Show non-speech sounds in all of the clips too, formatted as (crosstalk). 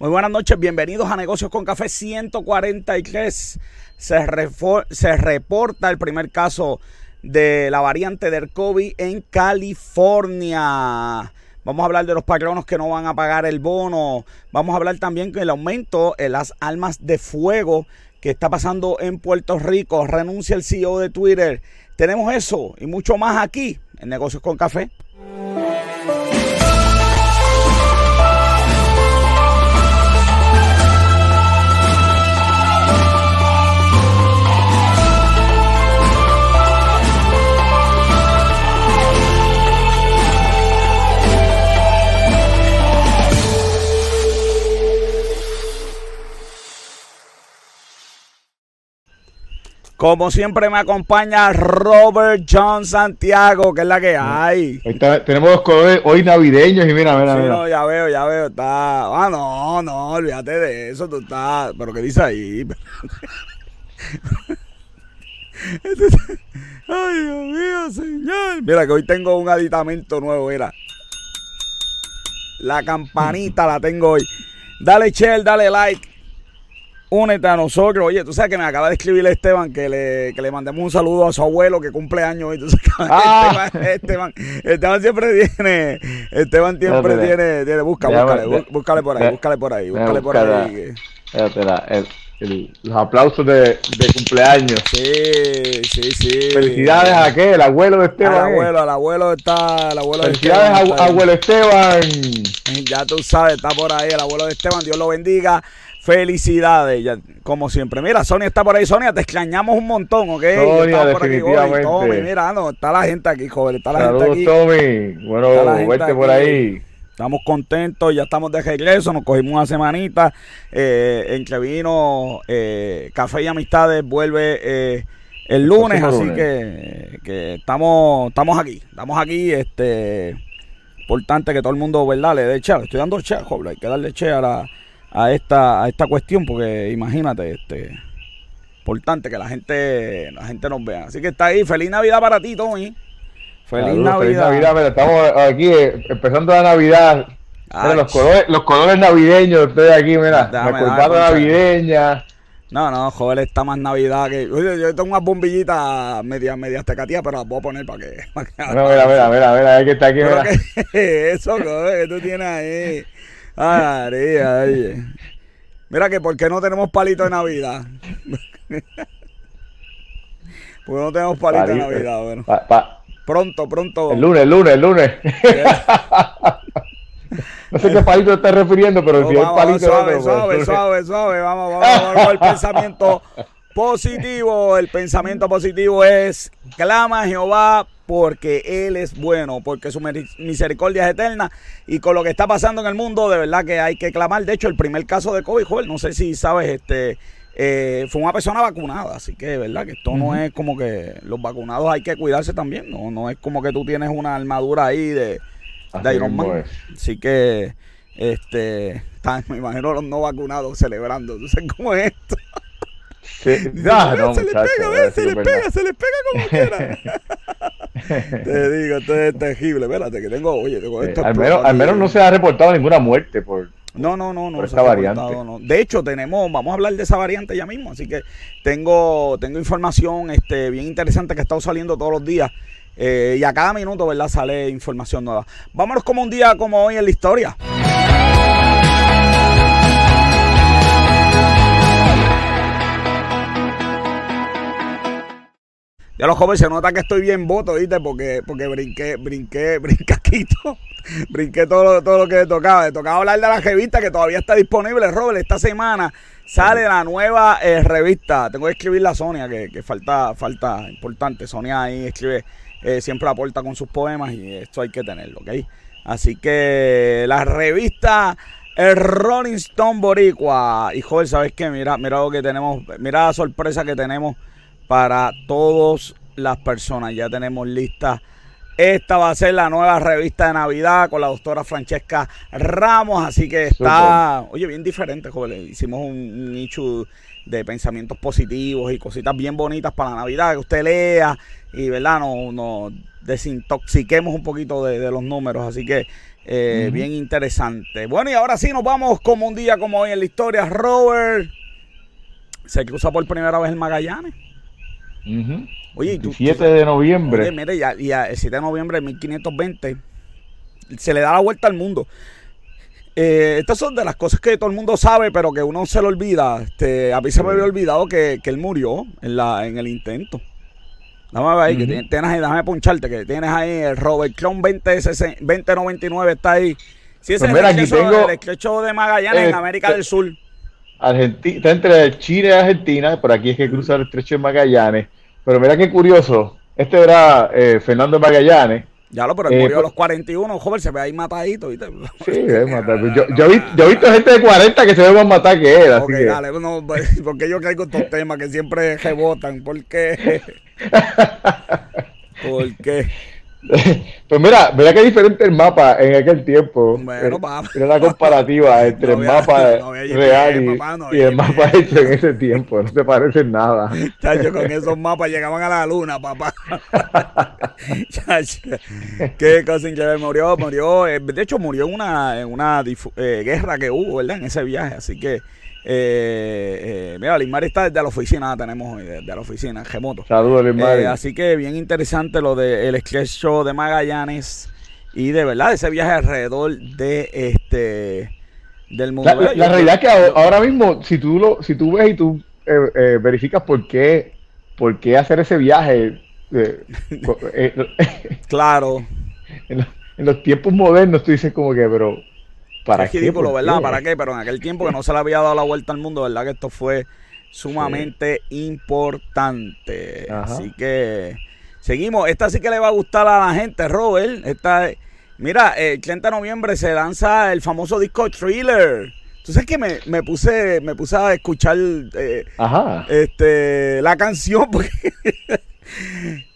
Muy buenas noches, bienvenidos a Negocios con Café 143. Se, se reporta el primer caso de la variante del COVID en California. Vamos a hablar de los patronos que no van a pagar el bono. Vamos a hablar también del aumento en las almas de fuego que está pasando en Puerto Rico. Renuncia el CEO de Twitter. Tenemos eso y mucho más aquí en Negocios con Café. Como siempre me acompaña Robert John Santiago, que es la que hay. tenemos los colores hoy navideños y mira, mira, sí, No, ya veo, ya veo, está. Ah, no, no, olvídate de eso, tú estás. Pero ¿qué dice ahí? (laughs) Ay, Dios mío, señor. Mira que hoy tengo un aditamento nuevo, mira. La campanita la tengo hoy. Dale share, dale like únete a nosotros. Oye, tú sabes que me acaba de escribir Esteban que le, que le mandemos un saludo a su abuelo que cumple años hoy. Ah. Esteban, Esteban, siempre tiene, Esteban siempre tiene, tiene, busca, búscale, búscale por ahí, búscale por ahí, búscale por ahí. los aplausos de, de, cumpleaños. Sí, sí, sí. Felicidades a aquel, el abuelo de Esteban. Al abuelo, al abuelo está, el abuelo Felicidades de Esteban, abuelo Esteban. Ya tú sabes, está por ahí el abuelo de Esteban, Dios lo bendiga. Felicidades, ya, como siempre. Mira, Sonia está por ahí. Sonia, te extrañamos un montón, ¿ok? Sonia, definitivamente. Tommy, mira, no, está la gente aquí, joven. Está la Saludos, gente aquí. Tommy. Bueno, vete por ahí. Estamos contentos, ya estamos de regreso, nos cogimos una semanita. Eh, entre vino eh, Café y Amistades vuelve eh, el lunes, así Que, que estamos, estamos aquí. Estamos aquí, este importante que todo el mundo, ¿verdad? Le dé che. estoy dando che, joven, hay que darle che a la a esta, a esta cuestión, porque imagínate, este importante que la gente, la gente nos vea. Así que está ahí, feliz Navidad para ti, Tony. Feliz Navidad. Feliz Navidad, estamos aquí eh, empezando la Navidad. los colores, los colores navideños, estoy aquí, mira, la navideña. No, no, joder, está más Navidad que. Oye, yo tengo unas bombillitas medias, medias tecatías, pero las voy a poner para que. no, mira, mira, mira, mira, que está aquí, mira. (laughs) eso, joder, que tú tienes ahí. Ah, oye. Mira que por qué no tenemos palito de Navidad. (laughs) Porque no tenemos palito, de Navidad, bueno. pronto, pronto. El lunes, el lunes, el lunes. (laughs) no sé qué palito te estás refiriendo, pero si es palito suave, suave, suave, suave, vamos, vamos, vamos, vamos, el pensamiento (laughs) positivo. El pensamiento positivo es clama a Jehová porque Él es bueno, porque su misericordia es eterna. Y con lo que está pasando en el mundo, de verdad que hay que clamar. De hecho, el primer caso de COVID, joder, no sé si sabes, este eh, fue una persona vacunada. Así que, de verdad, que esto no es como que los vacunados hay que cuidarse también. No, no es como que tú tienes una armadura ahí de, de Iron Man. Así que, este, me imagino los no vacunados celebrando. ¿Tú sabes cómo es esto? Se, le pega, se le pega, se le pega como (laughs) quiera. Te digo, esto es terrible. Espérate, que tengo, oye, tengo esto. al, menos, al menos no se ha reportado ninguna muerte por, no, no, no, no. Por esta variante. No. De hecho, tenemos, vamos a hablar de esa variante ya mismo, así que tengo, tengo información este, bien interesante que ha estado saliendo todos los días. Eh, y a cada minuto, ¿verdad? Sale información nueva. Vámonos como un día como hoy en la historia. Ya los jóvenes se nota que estoy bien voto, ¿viste? Porque, porque brinqué, brinqué, (laughs) brincaquito. brinqué todo lo, todo lo que tocaba. Le tocaba hablar de la revista que todavía está disponible, Robert. Esta semana sale la nueva eh, revista. Tengo que escribir la Sonia, que, falta, falta importante. Sonia ahí escribe, eh, siempre aporta con sus poemas y esto hay que tenerlo, ¿ok? Así que la revista el Rolling Stone Boricua. Y ¿sabes qué? Mira, mira lo que tenemos, mira la sorpresa que tenemos para todas las personas. Ya tenemos lista. Esta va a ser la nueva revista de Navidad con la doctora Francesca Ramos. Así que está, oye, bien diferente, joven. Hicimos un, nicho de pensamientos positivos y cositas bien bonitas para la Navidad que usted lea y, ¿verdad? Nos no desintoxiquemos un poquito de, los números. Así que Eh, bien interesante. Bueno, y ahora sí nos vamos como un día como hoy en la historia. Robert se cruza por primera vez el Magallanes. Oye, 7 de noviembre. Oye, mire, ya, ya, el 7 de noviembre de 1520 se le da la vuelta al mundo. Eh, estas son de las cosas que todo el mundo sabe, pero que uno se lo olvida. Este, a mí se me había olvidado que, él murió en, la, en el intento. Dame ahí, que tienes ahí, déjame poncharte, que tienes ahí el Robert Clon 20, 2099 está ahí. Sí, ese pues es el, estrecho, de Magallanes en este América del Sur. Argentina, está entre Chile y Argentina, por aquí es que cruza el estrecho de Magallanes. Pero mira qué curioso, este era eh, Fernando Magallanes, ya lo, pero él eh, murió a pues- los 41, joven, se ve ahí matadito, ¿viste? Sí, es matadito. Yo, (laughs) yo, he visto gente de 40 que se ve más matar que él. Ok, dale, no, pues, (laughs) porque yo caigo estos temas que siempre rebotan, ¿por qué? (laughs) ¿Por qué? (laughs) Pues mira, mira qué diferente el mapa en aquel tiempo. Bueno, Era la comparativa (laughs) entre el mapa (laughs) real y, el mapa hecho en ese tiempo. No se parecen nada. Chacho, con esos mapas llegaban a la luna, papá. Chacho, qué cosa increíble. Murió, murió. Eh, de hecho, murió en una, en una eh, guerra que hubo, ¿verdad? En ese viaje. Así que eh, eh, mira, Limari está desde la oficina, tenemos hoy, desde la oficina, remoto. Saludos, Limari. Eh, así que bien interesante lo del de Show de Magallanes y de verdad ese viaje alrededor de este del mundo. La, realidad es que ahora mismo, si tú lo, si tú ves y tú eh, verificas por qué, por qué hacer ese viaje, (laughs) claro. (laughs) En, en, los tiempos modernos tú dices como que, pero ¿Para es ridículo, ¿verdad? ¿Para qué? Pero en aquel tiempo que no se le había dado la vuelta al mundo, ¿verdad? Que esto fue sumamente importante. Así que seguimos. Esta sí que le va a gustar a la gente, Robert. Esta, mira, el 30 de noviembre se lanza el famoso disco Thriller. Tú sabes que me, me puse me puse a escuchar eh, este la canción (laughs) porque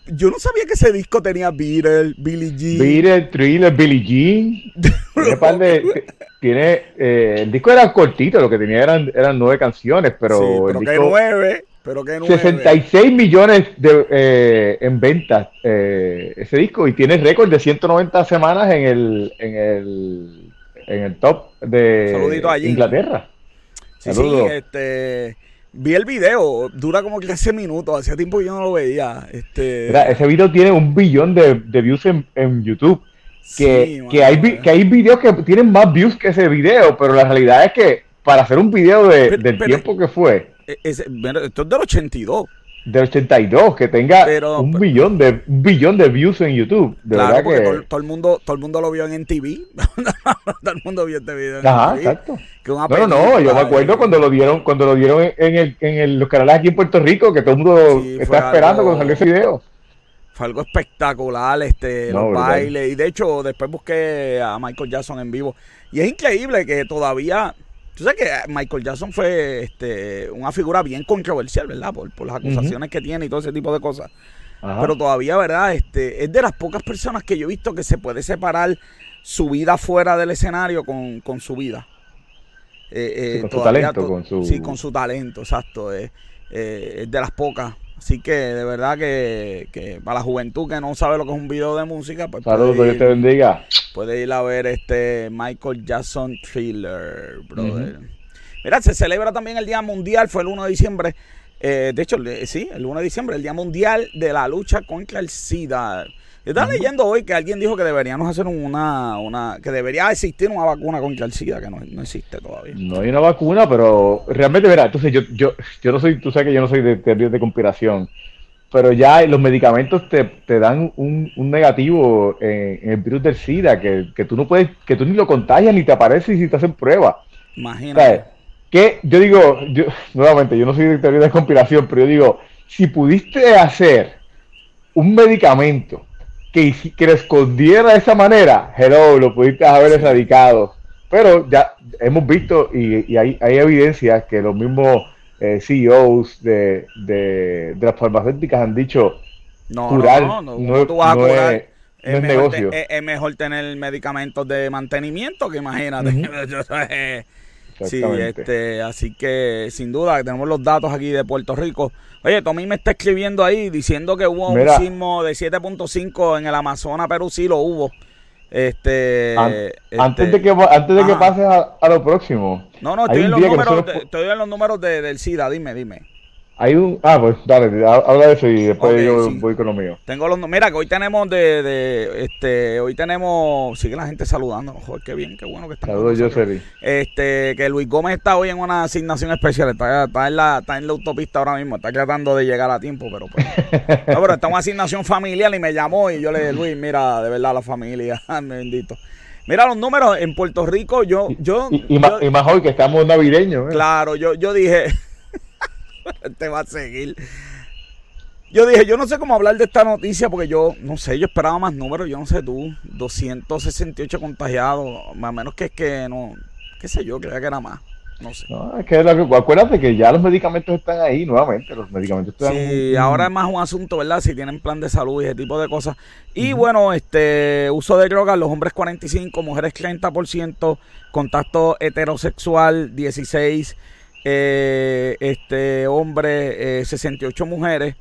yo no sabía que ese disco tenía Beatles, Billie Jean. Beatles, Thriller, Billie Jean. (laughs) tiene, eh, el disco era cortito, lo que tenía eran, eran nueve canciones, pero. pero que nueve. Pero que nueve. 66 millones de, eh, en ventas eh, ese disco y tiene récord de 190 semanas en el, en el, en el top de Inglaterra. Sí, sí, este Vi el video, dura como 15 minutos, hacía tiempo que yo no lo veía. Este... ese video tiene un billón de, views en, YouTube. Que, que, hay, que hay videos que tienen más views que ese video, pero la realidad es que para hacer un video de, del tiempo que fue. E, esto es del 82 de 82 que tenga un billón de un billón de views en YouTube. De claro, verdad porque que... todo, el mundo todo el mundo lo vio en TV. (laughs) todo el mundo vio este video. En Ajá, exacto. no, no, yo me acuerdo cuando lo dieron cuando lo dieron en, el, en el, los canales aquí en Puerto Rico que todo el mundo está esperando cuando salió ese video. Fue algo espectacular, este, los bailes. Y de hecho, después busqué a Michael Jackson en vivo. Y es increíble que todavía Tú sabes que Michael Jackson fue este, una figura bien controversial, ¿verdad? Por, las acusaciones que tiene y todo ese tipo de cosas. Pero todavía, ¿verdad? Este, es de las pocas personas que yo he visto que se puede separar su vida fuera del escenario con, su vida. Eh, con su talento. con su... Sí, con su talento, exacto. Eh, es de las pocas. Así que de verdad que, para la juventud que no sabe lo que es un video de música, pues Saludos, puede ir, te bendiga. Puede ir a ver este Michael Jackson Thriller, brother. Mira, se celebra también el Día Mundial, fue el 1 de diciembre. Eh, de hecho, sí, el 1 de diciembre, el Día Mundial de la Lucha contra el SIDA. Estaba leyendo hoy que alguien dijo que deberíamos hacer una, una, que debería existir una vacuna contra el SIDA, que no, existe todavía. No hay una vacuna, pero realmente, verá, entonces yo, yo, yo no soy, tú sabes que yo no soy de teorías de conspiración, pero ya los medicamentos te, te dan un, un negativo en, el virus del SIDA, que, que, tú no puedes, que tú ni lo contagias ni te aparece si te hacen prueba. Imagínate. que yo digo, yo, nuevamente, yo no soy de teoría de conspiración, pero yo digo, si pudiste hacer un medicamento que, que lo escondiera de esa manera, hello, lo pudiste haber erradicado. Pero ya hemos visto y, hay, hay evidencia que los mismos eh, CEOs de, de, las farmacéuticas han dicho no, curar no, no, no, tú vas a curar. Es, es, mejor negocio. es, mejor tener medicamentos de mantenimiento que imagínate. (laughs) Sí, este, así que sin duda tenemos los datos aquí de Puerto Rico. Oye, Tommy me está escribiendo ahí diciendo que hubo un sismo de 7.5 en el Amazonas, Perú sí lo hubo. Este, antes de que antes de que pases a, lo próximo. No, no, estoy en, los números, estoy en los números de, del SIDA, dime, dime. Hay un. Ah, pues dale, habla de eso y después yo voy con lo mío. Tengo los. Mira, que hoy tenemos de, de. Este. Hoy tenemos. Sigue la gente saludando. Joder, qué bien, qué bueno que están. Saludos, yo, Este. Que Luis Gómez está hoy en una asignación especial. Está, está, en la, está en la autopista ahora mismo. Está tratando de llegar a tiempo, pero pues. (laughs) no, pero está en una asignación familiar y me llamó y yo le dije, Luis, mira, de verdad, la familia. (laughs) bendito. Mira los números en Puerto Rico, yo, yo, y, más, y más, hoy que estamos navideños. ¿eh? Claro, yo, yo dije, te va a seguir. Yo dije, yo no sé cómo hablar de esta noticia porque yo, no sé, yo esperaba más números, yo no sé tú, 268 contagiados, más o menos que es que no, qué sé yo, creía que era más. No sé. No, es que, acuérdate que ya los medicamentos están ahí nuevamente, los medicamentos están Sí, ahora es más un asunto, ¿verdad? Si tienen plan de salud y ese tipo de cosas. Y bueno, este uso de drogas, los hombres 45, mujeres 30%, contacto heterosexual 16, eh, este hombre, 68 eh, mujeres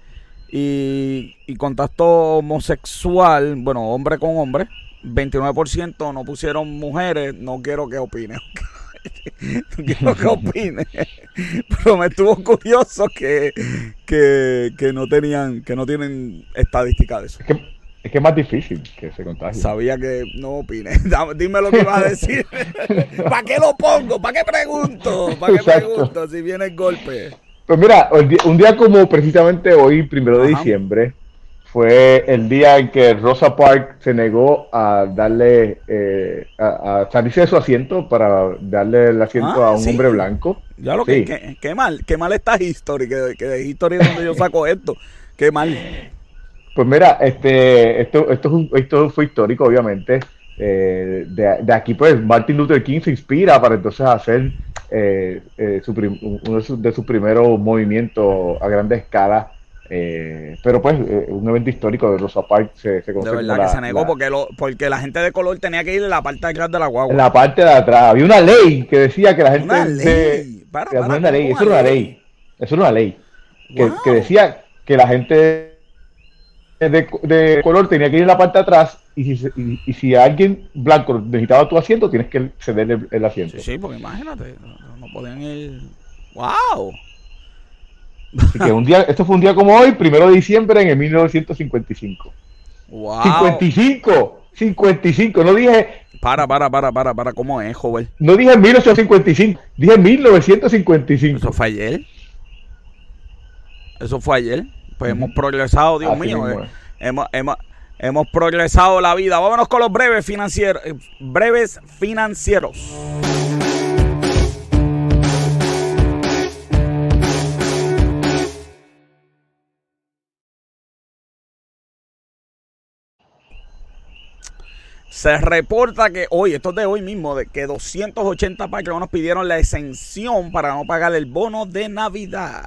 y, contacto homosexual, bueno, hombre con hombre, 29% no pusieron mujeres, no quiero que opine. (laughs) no quiero que opine. Pero me estuvo curioso que, que, que, no tenían, que no tienen estadística de eso. Es que es más difícil que se contagie. Sabía que no opine. (laughs) Dime lo que vas a decir. (laughs) ¿Para qué lo pongo? ¿Para qué pregunto? ¿Para qué pregunto si viene el golpe? Pues mira, un día como precisamente hoy, primero de diciembre, fue el día en que Rosa Parks se negó a darle, eh, a, salirse de su asiento para darle el asiento ah, a un hombre blanco. Ya lo que, qué mal, qué mal está History, que, que de History es donde yo saco esto. Qué mal. Pues mira, este, esto, esto, esto fue histórico, obviamente. Eh, de, aquí, pues, Martin Luther King se inspira para entonces hacer eh, eh, uno de sus, primeros movimientos a gran escala. pero pues, un evento histórico de Rosa Parks se, se De verdad que se negó porque, lo, porque la gente de color tenía que ir en la parte de atrás de la guagua. En la parte de atrás. Había una ley que decía que la gente. Una ley. para, una ley. Eso era una ley. Eso era una ley. Que, que decía que la gente de, color tenía que ir en la parte de atrás y si, y, si alguien blanco necesitaba tu asiento, tienes que ceder el, asiento. Sí, sí, porque imagínate, no, podían ir. ¡Wow! que un día, esto fue un día como hoy, primero de diciembre en el 1955. ¡Wow! 55, 55, no dije. Para, para, para, para, para, ¿cómo es, joven? No dije 1855, dije 1955. ¿Eso fue ayer? ¿Eso fue ayer? Pues hemos progresado, Dios mío. Eh. hemos, hemos, hemos progresado la vida. Vámonos con los breves financieros. Eh, breves financieros. Se reporta que hoy, esto es de hoy mismo, de que 280 nos pidieron la exención para no pagar el bono de Navidad.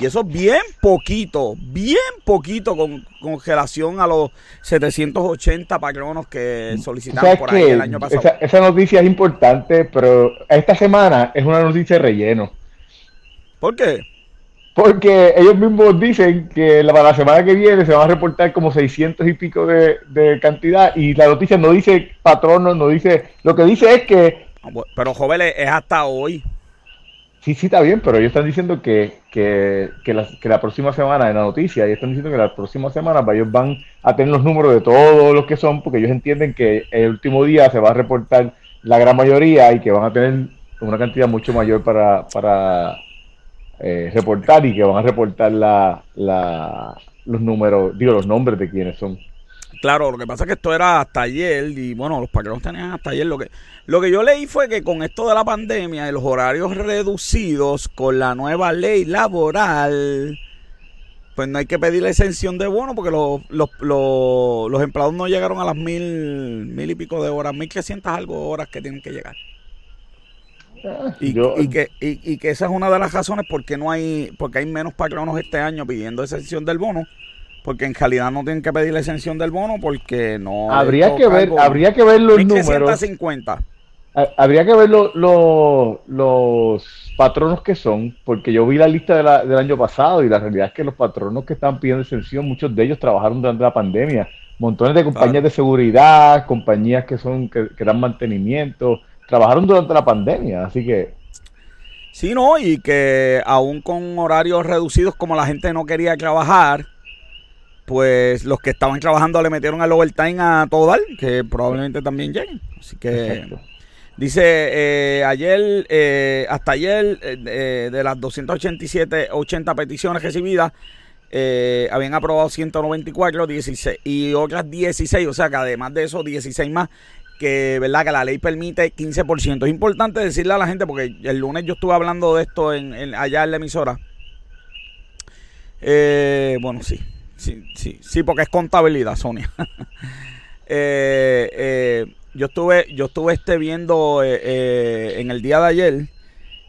Y eso es bien poquito, bien poquito con congelación a los 780 patronos que solicitaron por ahí el año pasado. Esa, noticia es importante, pero esta semana es una noticia de relleno. ¿Por qué? Porque ellos mismos dicen que para la semana que viene se van a reportar como 600 y pico de, de cantidad y la noticia no dice patronos, no dice... Lo que dice es que... Ah, pero jóvenes, es hasta hoy. Sí, sí, está bien, pero ellos están diciendo que, que, que, la, que la próxima semana, en la noticia, ellos están diciendo que la próxima semana ellos van a tener los números de todos los que son, porque ellos entienden que el último día se va a reportar la gran mayoría y que van a tener una cantidad mucho mayor para, para eh, reportar y que van a reportar la, la, los números, digo, los nombres de quienes son. Claro, lo que pasa es que esto era hasta ayer y bueno, los paqueros tenían hasta ayer. Lo que, lo que yo leí fue que con esto de la pandemia y los horarios reducidos con la nueva ley laboral, pues no hay que pedir la exención de bono porque los, los, los, empleados no llegaron a las mil, mil y pico de horas, mil quinientas algo horas que tienen que llegar. Y, y, que, y, y, que esa es una de las razones por qué no hay, porque hay menos patronos este año pidiendo exención del bono porque en realidad no tienen que pedir la exención del bono porque no habría que ver habría que ver los números. habría que ver los patronos que son porque yo vi la lista del año pasado y la realidad es que los patronos que estaban pidiendo exención muchos de ellos trabajaron durante la pandemia. Montones de compañías de seguridad, compañías que son que, dan mantenimiento, trabajaron durante la pandemia, así que Sí, no, y que aún con horarios reducidos como la gente no quería trabajar, pues los que estaban trabajando le metieron el overtime a todo dar, que probablemente también lleguen. Así que dice eh, ayer, eh, hasta ayer, eh, de las 287, 80 peticiones recibidas, habían aprobado 194, 16 y otras 16, o sea que además de eso, 16 más que, ¿verdad? que la ley permite 15%. Es importante decirle a la gente, porque el lunes yo estuve hablando de esto en, allá en la emisora. Eh, bueno, sí, sí, sí, sí, porque es contabilidad, Sonia. (laughs) Eh, yo estuve, yo estuve este viendo en el día de ayer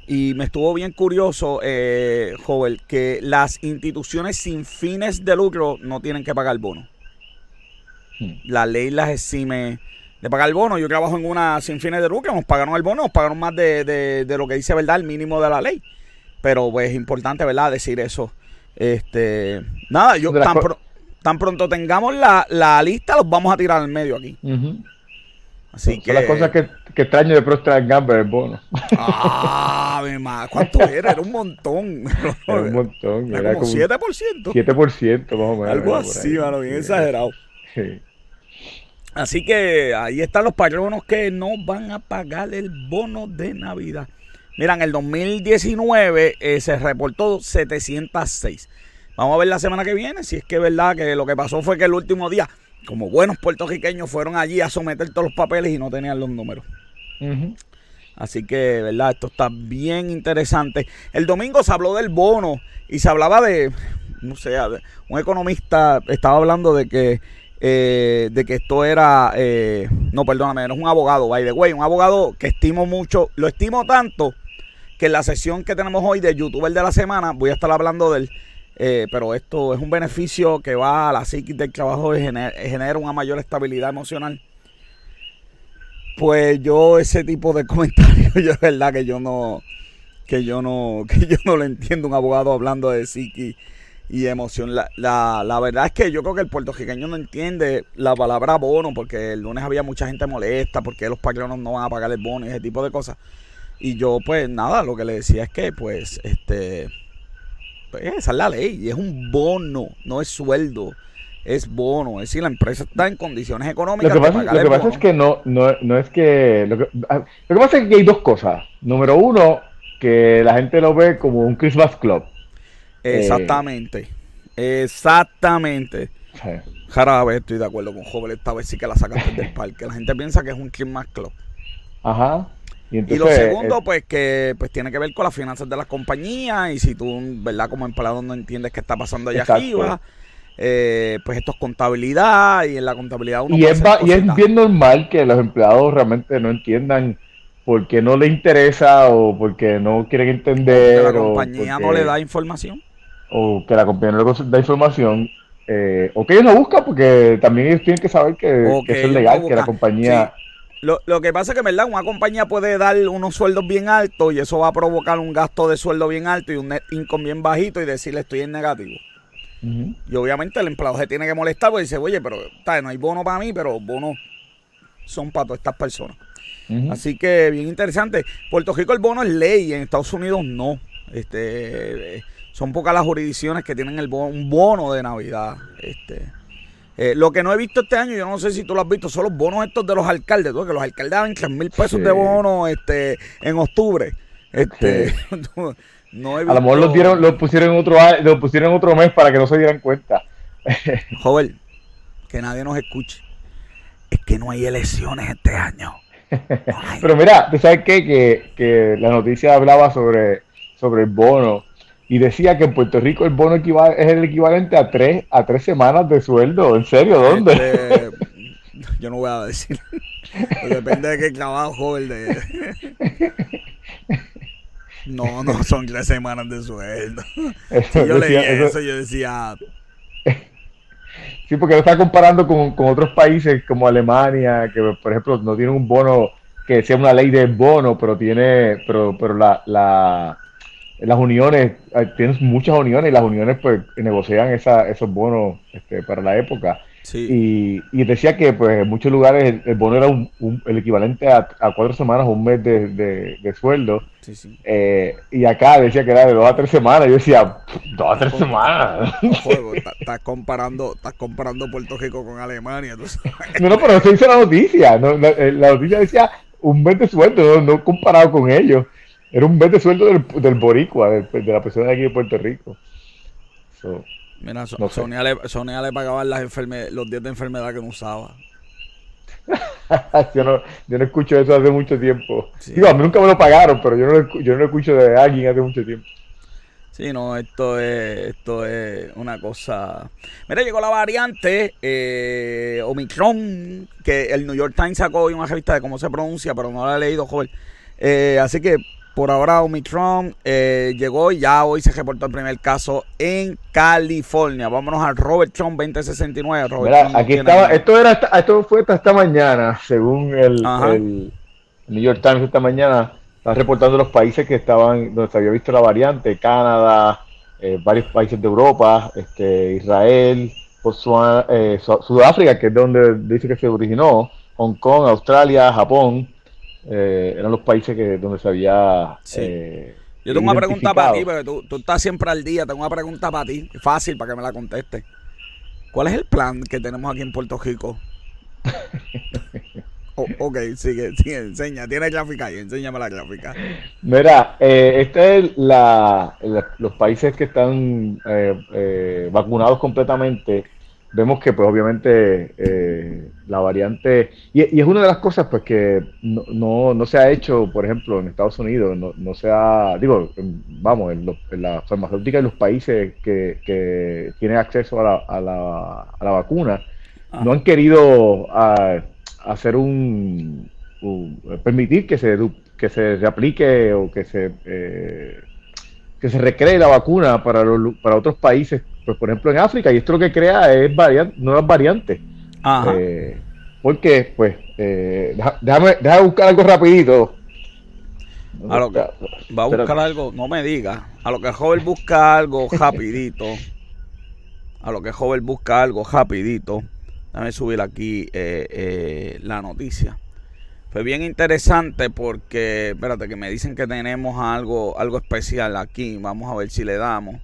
y me estuvo bien curioso, eh, Joven, que las instituciones sin fines de lucro no tienen que pagar bono. Hmm. La ley las exime de pagar el bono. Yo trabajo en una sin fines de lucro, nos pagaron el bono, nos pagaron más de, lo que dice, ¿verdad? El mínimo de la ley. Pero pues es importante, ¿verdad? Decir eso. Este, nada, yo tan, tan, pronto tengamos la, lista, los vamos a tirar al medio aquí. Así que. las cosas que, que extraño de Procter Gamble, el bono. Ah, mi madre, ¿cuánto (laughs) era? Era un montón. Era un montón. Era, como, 7%. 7% más o menos. Algo así, mano, bien exagerado. Así que ahí están los patronos que no van a pagar el bono de Navidad. Mira, en el 2019 eh, se reportó 706. Vamos a ver la semana que viene si es que es verdad que lo que pasó fue que el último día como buenos puertorriqueños, fueron allí a someter todos los papeles y no tenían los números. Así que, ¿verdad? Esto está bien interesante. El domingo se habló del bono y se hablaba de, no sé, un economista estaba hablando de que, eh, de que esto era, eh, no, perdóname, no es un abogado, by the way, un abogado que estimo mucho, lo estimo tanto que en la sesión que tenemos hoy de YouTuber de la semana voy a estar hablando del eh, pero esto es un beneficio que va a la psiquis del trabajo y genera, una mayor estabilidad emocional. Pues yo ese tipo de (laughs) comentarios, yo es verdad que yo no, que yo no, (laughs) que yo no le entiendo un abogado hablando de psiquis y emoción. La, la, la, verdad es que yo creo que el puertorriqueño no entiende la palabra bono, porque el lunes había mucha gente molesta, porque los patronos no van a pagar el bono y ese tipo de cosas. Y yo, pues nada, lo que le decía es que, pues, este, pues, esa es la ley, y es un bono, no es sueldo, es bono. Es decir, la empresa está en condiciones económicas. Lo que pasa, es que no, no, es que lo, que. Ah, lo que pasa es que hay dos cosas. Número uno, que la gente lo ve como un Christmas Club. Exactamente. Exactamente. Jarabe, estoy de acuerdo con Joven, esta vez sí que la sacaste del (laughs) parque. La gente piensa que es un Christmas Club. Ajá. Y, lo segundo, eh, pues que pues tiene que ver con las finanzas de las compañías y si tú, ¿verdad? Como empleado no entiendes qué está pasando allá arriba, eh, pues esto es contabilidad y en la contabilidad uno y, es, y es bien normal que los empleados realmente no entiendan por qué no le interesa o porque no quieren entender. O que la compañía no le da información. O que la compañía no le da información. Eh, o que ellos no buscan porque también ellos tienen que saber que, eso es legal, que la compañía... Lo, lo, que pasa es que, ¿verdad? Una compañía puede dar unos sueldos bien altos y eso va a provocar un gasto de sueldo bien alto y un net income bien bajito y decirle estoy en negativo. Y obviamente el empleado se tiene que molestar porque dice, oye, pero no hay bono para mí, pero bonos son para todas estas personas. Así que bien interesante. Puerto Rico el bono es ley, en Estados Unidos no. Este, son pocas las jurisdicciones que tienen el bono, un bono de Navidad. Este, eh, lo que no he visto este año, yo no sé si tú lo has visto, son los bonos estos de los alcaldes, que los alcaldes daban 3 mil pesos de bono este, en octubre. Este, (laughs) no, he visto... A lo mejor los, dieron, los pusieron en otro, los pusieron otro mes para que no se dieran cuenta. (laughs) Joven, que nadie nos escuche. Es que no hay elecciones este año. (laughs) Pero mira, ¿tú sabes qué? Que, que la noticia hablaba sobre, sobre el bono y decía que en Puerto Rico el bono es el equivalente a tres, a tres semanas de sueldo. ¿En serio? ¿Dónde? Este, yo no voy a decir. Depende de qué trabajo, joven. De... No, no son tres semanas de sueldo. si yo leí eso, yo decía... Sí, porque lo está comparando con, con, otros países como Alemania, que por ejemplo no tienen un bono que sea una ley de bono, pero tiene, pero, pero la, la las uniones, tienes muchas uniones y las uniones pues negocian esa, esos bonos este, para la época. Y, y, decía que pues en muchos lugares el, bono era un, el equivalente a, a, cuatro semanas o un mes de, de, sueldo. Eh, y acá decía que era de dos a tres semanas. Yo decía, dos a tres semanas. (laughs) Estás comparando, estás comparando Puerto Rico con Alemania. No, no, pero eso dice la noticia. Eh, la, noticia decía un mes de sueldo, no, comparado con ellos. Era un mes de sueldo del, del boricua, de, la persona de aquí de Puerto Rico. Mira, Sonia, le, Sonia le pagaban las los días de enfermedad que no usaba. (laughs) yo, no, yo no escucho eso hace mucho tiempo. Digo, a mí nunca me lo pagaron, pero yo no, yo no lo escucho de alguien hace mucho tiempo. Sí, no, esto es, esto es una cosa. Mira, llegó la variante eh, Omicron, que el New York Times sacó hoy una revista de cómo se pronuncia, pero no la he leído, joven. Eh, así que por ahora Omicron eh, llegó y ya hoy se reportó el primer caso en California. Vámonos al Robert Trump 2069. Robert aquí estaba, esto era esto fue hasta esta mañana, según el, New York Times esta mañana, está reportando los países que estaban, donde se había visto la variante, Canadá, eh, varios países de Europa, este, Israel, eh, Sudáfrica, que es donde dice que se originó, Hong Kong, Australia, Japón, eh, eran los países que donde se había. Eh, Yo tengo una pregunta para ti, porque tú, estás siempre al día. Tengo una pregunta para ti, fácil para que me la conteste. ¿Cuál es el plan que tenemos aquí en Puerto Rico? (laughs) ok, sigue, sigue, enseña. Tiene gráfica ahí, enséñame la gráfica. Mira, eh, este es la, los países que están vacunados completamente vemos que pues obviamente eh, la variante, y, es una de las cosas pues que no, no, se ha hecho, por ejemplo, en Estados Unidos, no, no se ha, digo, vamos, en, la farmacéutica de los países que, que tienen acceso a la, a la, a la vacuna, ah. no han querido ah, hacer un, permitir que se, que se reaplique o que se... Eh, que se recree la vacuna para, los, para otros países pues por ejemplo en África, y esto lo que crea es nuevas variantes. Ajá. Eh, porque, pues, eh, déjame, déjame, buscar algo rapidito. A lo que, va a buscar algo, no me diga. A lo que joven busca algo rapidito. a lo que joven busca algo rapidito. Déjame subir aquí eh, eh, la noticia. Fue bien interesante porque, espérate, que me dicen que tenemos algo, algo especial aquí. Vamos a ver si le damos.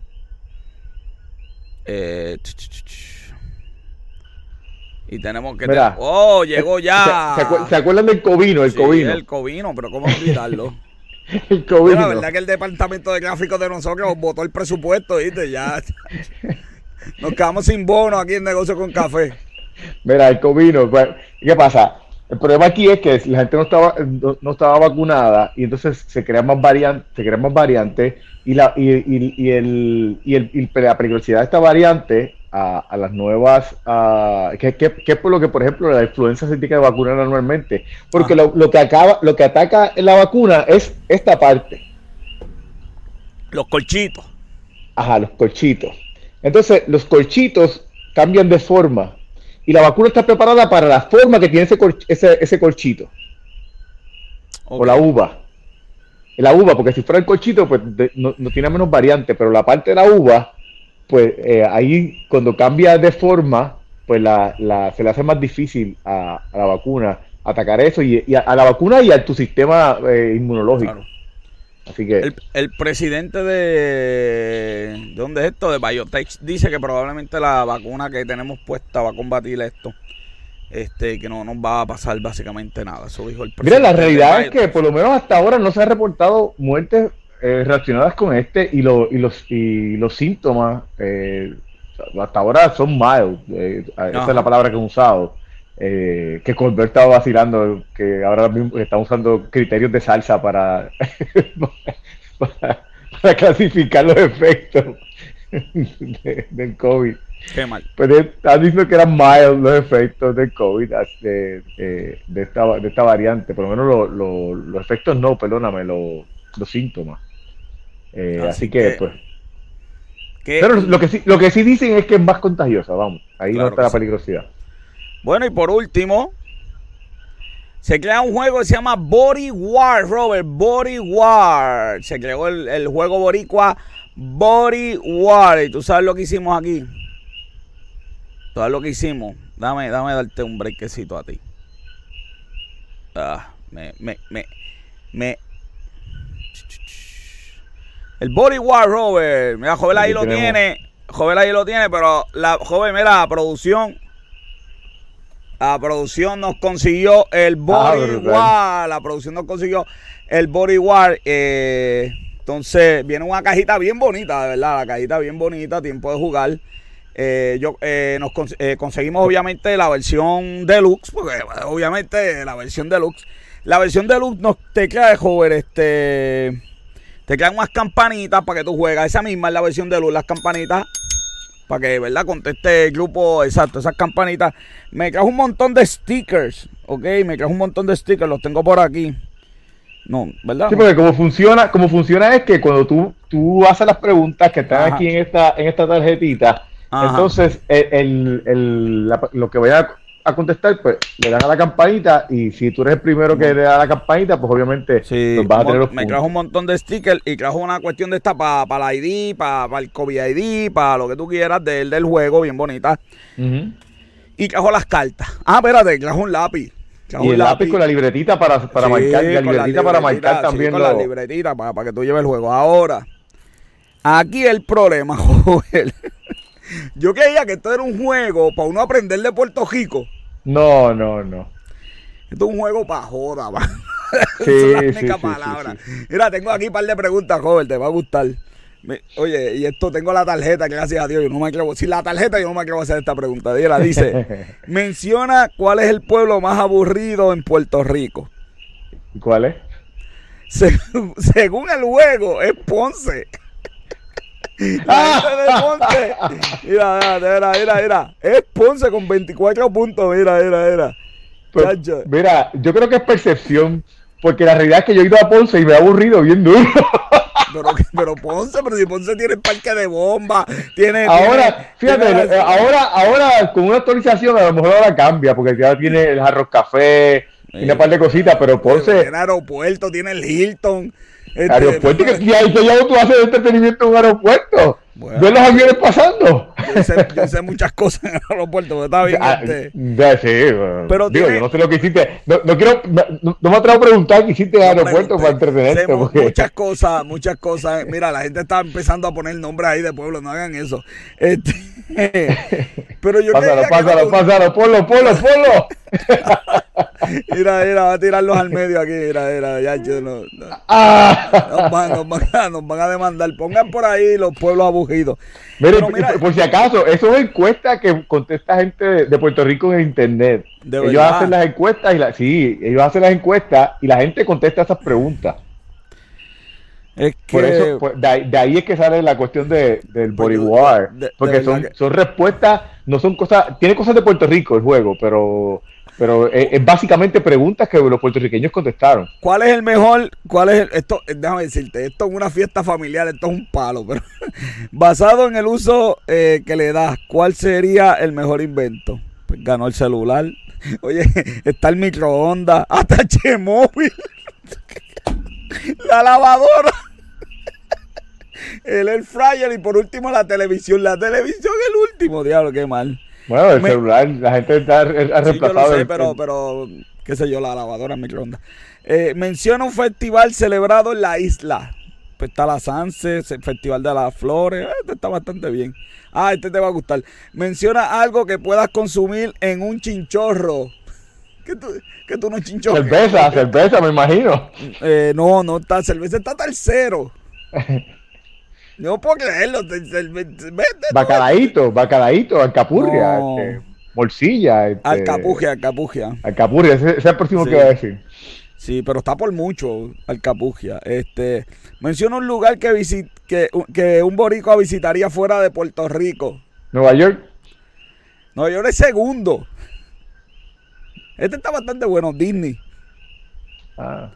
Eh, y tenemos que... ¡Oh, llegó ya! ¿Se, acuerdan del Covino? El Covino. el Covino, pero ¿cómo olvidarlo? (laughs) el Covino. la verdad que el departamento de gráficos de nosotros votó el presupuesto, ¿viste? Ya... (laughs) Nos quedamos sin bono aquí en negocio con café. Mira, el Covino, pues, ¿qué pasa? El problema aquí es que la gente no estaba, no, estaba vacunada y entonces se crean más variantes, se crean más variantes y la, y, y, y el, y, el, la peligrosidad de esta variante a, a las nuevas, a, que, que, es por lo que, por ejemplo, la influenza se tiene que vacunar anualmente, porque lo, lo, que acaba, lo que ataca en la vacuna es esta parte. Los colchitos. Ajá, los colchitos. Entonces, los colchitos cambian de forma y la vacuna está preparada para la forma que tiene ese, ese, ese colchito. O la uva. La uva, porque si fuera el colchito, pues no, tiene menos variante, pero la parte de la uva, pues eh, ahí cuando cambia de forma, pues la, la, se le hace más difícil a, la vacuna atacar eso y, a, la vacuna y a tu sistema eh, inmunológico. Así que... El, presidente de... ¿De dónde es esto? De Biotech dice que probablemente la vacuna que tenemos puesta va a combatir esto. Este, que no nos va a pasar básicamente nada. Eso dijo el presidente. Mira, la realidad es que por lo menos hasta ahora no se han reportado muertes eh, relacionadas con este y, lo, y, los, y los síntomas eh, hasta ahora son mild. Eh, esa es la palabra que he usado eh, que Colbert estaba vacilando, que ahora mismo están usando criterios de salsa para, (laughs) para, clasificar los efectos del COVID. Qué mal. Pues está diciendo que eran mild los efectos del COVID de, de, esta, de esta variante, por lo menos los efectos no, perdóname, los síntomas. Eh, así, que, pues. Pero lo que, sí, lo que sí dicen es que es más contagiosa, vamos. Ahí no está la peligrosidad. Bueno, y por último, se crea un juego que se llama Body War, Robert. Body War. Se creó el, juego boricua Body War. Y tú sabes lo que hicimos aquí. Todo lo que hicimos. Dame, dame darte un brequecito a ti. Ah, me, me, me, me. El Body War, Robert. Mira, Joven ahí lo tiene. Joven ahí lo tiene, pero la joven, mira, la producción. La producción nos consiguió el Body War. La producción nos consiguió el Body War. Eh, entonces, viene una cajita bien bonita, de verdad. La cajita bien bonita, tiempo de jugar. Eh, yo, eh, nos conseguimos obviamente la versión deluxe, porque obviamente la versión deluxe. La versión deluxe nos tecla de joven, este. Te quedan unas campanitas para que tú juegas. Esa misma es la versión deluxe, las campanitas. Para que, ¿verdad? Conteste el grupo, exacto, esas campanitas. Me trajo un montón de stickers, ¿ok? Me trajo un montón de stickers, los tengo por aquí. No, ¿verdad? Sí, porque como funciona, como funciona es que cuando tú, tú haces las preguntas que están aquí en esta, en esta tarjetita, entonces el, el, lo que vaya a contestar, pues le dan a la campanita y si tú eres el primero que le da a la campanita, pues obviamente sí, vas a tener los Me trajo un montón de stickers y trajo una cuestión de esta para pa la ID, para el COVID ID, para lo que tú quieras del, del juego, bien bonita. Y trajo las cartas. Ah, espérate, trajo un lápiz y el lápiz, con la libretita para, para marcar, y la libretita, para marcar también. con la libretita para, para, que tú lleves el juego. Ahora, aquí el problema, (laughs) joven. Yo creía que esto era un juego para uno aprender de Puerto Rico. No, no, no. Esto es un juego para joda, pa. (laughs) Sí, es la única palabra. Mira, tengo aquí un par de preguntas, joven, te va a gustar oye, y esto tengo la tarjeta, gracias a Dios, yo no me quiero. Sin la tarjeta, yo no me quiero hacer esta pregunta. la dice: (laughs) Menciona cuál es el pueblo más aburrido en Puerto Rico. ¿Cuál es? (laughs) según el juego, es Ponce. (laughs) Ponce. Mira, mira, mira, mira, Es Ponce con 24 puntos. Mira, mira, mira. Pues, mira, yo creo que es percepción. Porque la realidad es que yo he ido a Ponce y me he aburrido bien duro. (laughs) Pero, pero Ponce, pero si Ponce tiene el parque de bomba, tiene. Ahora, fíjate, eh, ahora, ahora con una actualización a lo mejor ahora cambia, porque ya tiene el Jarros Café, tiene un par de cositas, pero Ponce. Tiene aeropuerto, tiene el Hilton. Este, aeropuerto, que, ya, ya tú haces entretenimiento en un aeropuerto. Bueno, ¿Ves los aviones pasando? Yo sé, muchas cosas en el aeropuerto, está bien. Ah, este. sí, pero digo, yo no sé lo que hiciste. No, no quiero, no, me atrevo a preguntar qué hiciste en el aeropuerto para entretenerte. Muchas cosas, muchas cosas. Mira, la gente está empezando a poner nombres ahí de pueblo, no hagan eso. Este, (laughs) pero yo pásalo, pásalo, pásalo, ponlo, ponlo, ponlo. (laughs) mira, mira, va a tirarlos al medio aquí, mira, mira, ya, yo no, ah. nos, van, nos, van, nos, van, a demandar. Pongan por ahí los pueblos por si acaso, eso es encuesta que contesta gente de Puerto Rico en internet. ellos hacen las encuestas y la, sí, ellos hacen las encuestas y la gente contesta esas preguntas. Es que... Por eso, pues, de, ahí, es que sale la cuestión de, del body war. porque son, son respuestas, no son cosas, tiene cosas de Puerto Rico el juego, pero pero es, básicamente preguntas que los puertorriqueños contestaron. ¿Cuál es el mejor? ¿Cuál es el, esto? Déjame decirte, esto es una fiesta familiar, esto es un palo, pero (laughs) basado en el uso eh, que le das, ¿cuál sería el mejor invento? Pues ganó el celular. (laughs) Oye, está el microondas, (laughs) hasta Chemóvil, la lavadora, el air fryer y por último la televisión. La televisión el último, diablo, qué mal. Bueno, el celular, la gente está, ha reemplazado. Sí, sé, pero, pero, qué sé yo, la lavadora microondas. Eh, menciona un festival celebrado en la isla. Pues está la Sanse, el Festival de las Flores. Este está bastante bien. Ah, este te va a gustar. Menciona algo que puedas consumir en un chinchorro. ¿Qué tú, que tú no chinchorro? Cerveza, cerveza, me imagino. Eh, no, no está. Cerveza está tercero. (laughs) No puedo creerlo. Bacalaíto, bacalaíto, alcapurria, este, morcilla. Este, alcapugia, alcapugia. Alcapugia, ese, es el próximo que voy a decir. Sí, pero está por mucho, Alcapugia. Este, menciona un lugar que, visit, que, que un boricua visitaría fuera de Puerto Rico. Nueva York. Nueva York es segundo. Este está bastante bueno, Disney. Ah.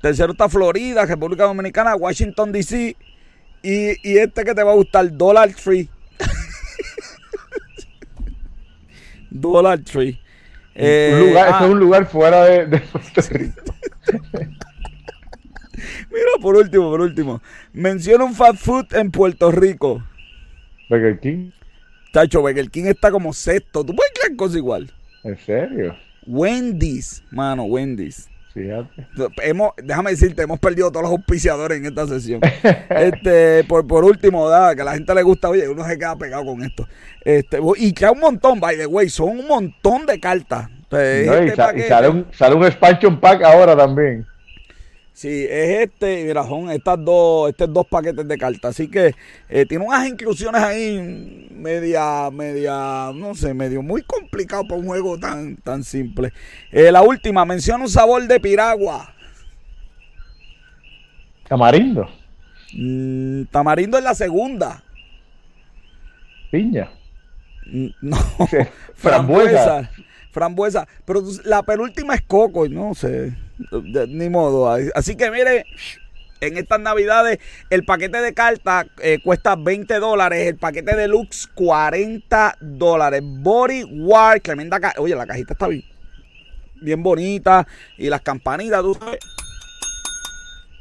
Tercero está Florida, República Dominicana, Washington DC y, y este que te va a gustar, Dollar Tree. (laughs) Dollar Tree. un lugar, es eh, un ah. lugar fuera de, Puerto Rico. (laughs) Mira, por último, por último. Menciona un fast food en Puerto Rico. Burger King. Tacho, el King está como sexto. ¿Tú puedes creer cosas igual? ¿En serio? Wendy's, mano, Wendy's. Fíjate. Hemos, déjame decirte, hemos perdido todos los auspiciadores en esta sesión. (laughs) este, por, por último, da, que a la gente le gusta, oye, uno se queda pegado con esto. Este, y que un montón, by the way, son un montón de cartas. No, y, este sale, un, sale un expansion pack ahora también. Sí, es este, mira, son estas dos, estos dos paquetes de cartas. Así que eh, tiene unas inclusiones ahí media, media, no sé, medio muy complicado para un juego tan, tan simple. Eh, la última, menciona un sabor de piragua. Tamarindo. Mm, tamarindo es la segunda. Piña. Mm, (laughs) no, frambuesa. Frambuesa. Pero la penúltima es coco, no sé ni modo. Así que mire, en estas navidades el paquete de cartas eh, cuesta 20 dólares, el paquete deluxe 40 dólares. Body War, tremenda caja. Oye, la cajita está bien, bien bonita y las campanitas, tú.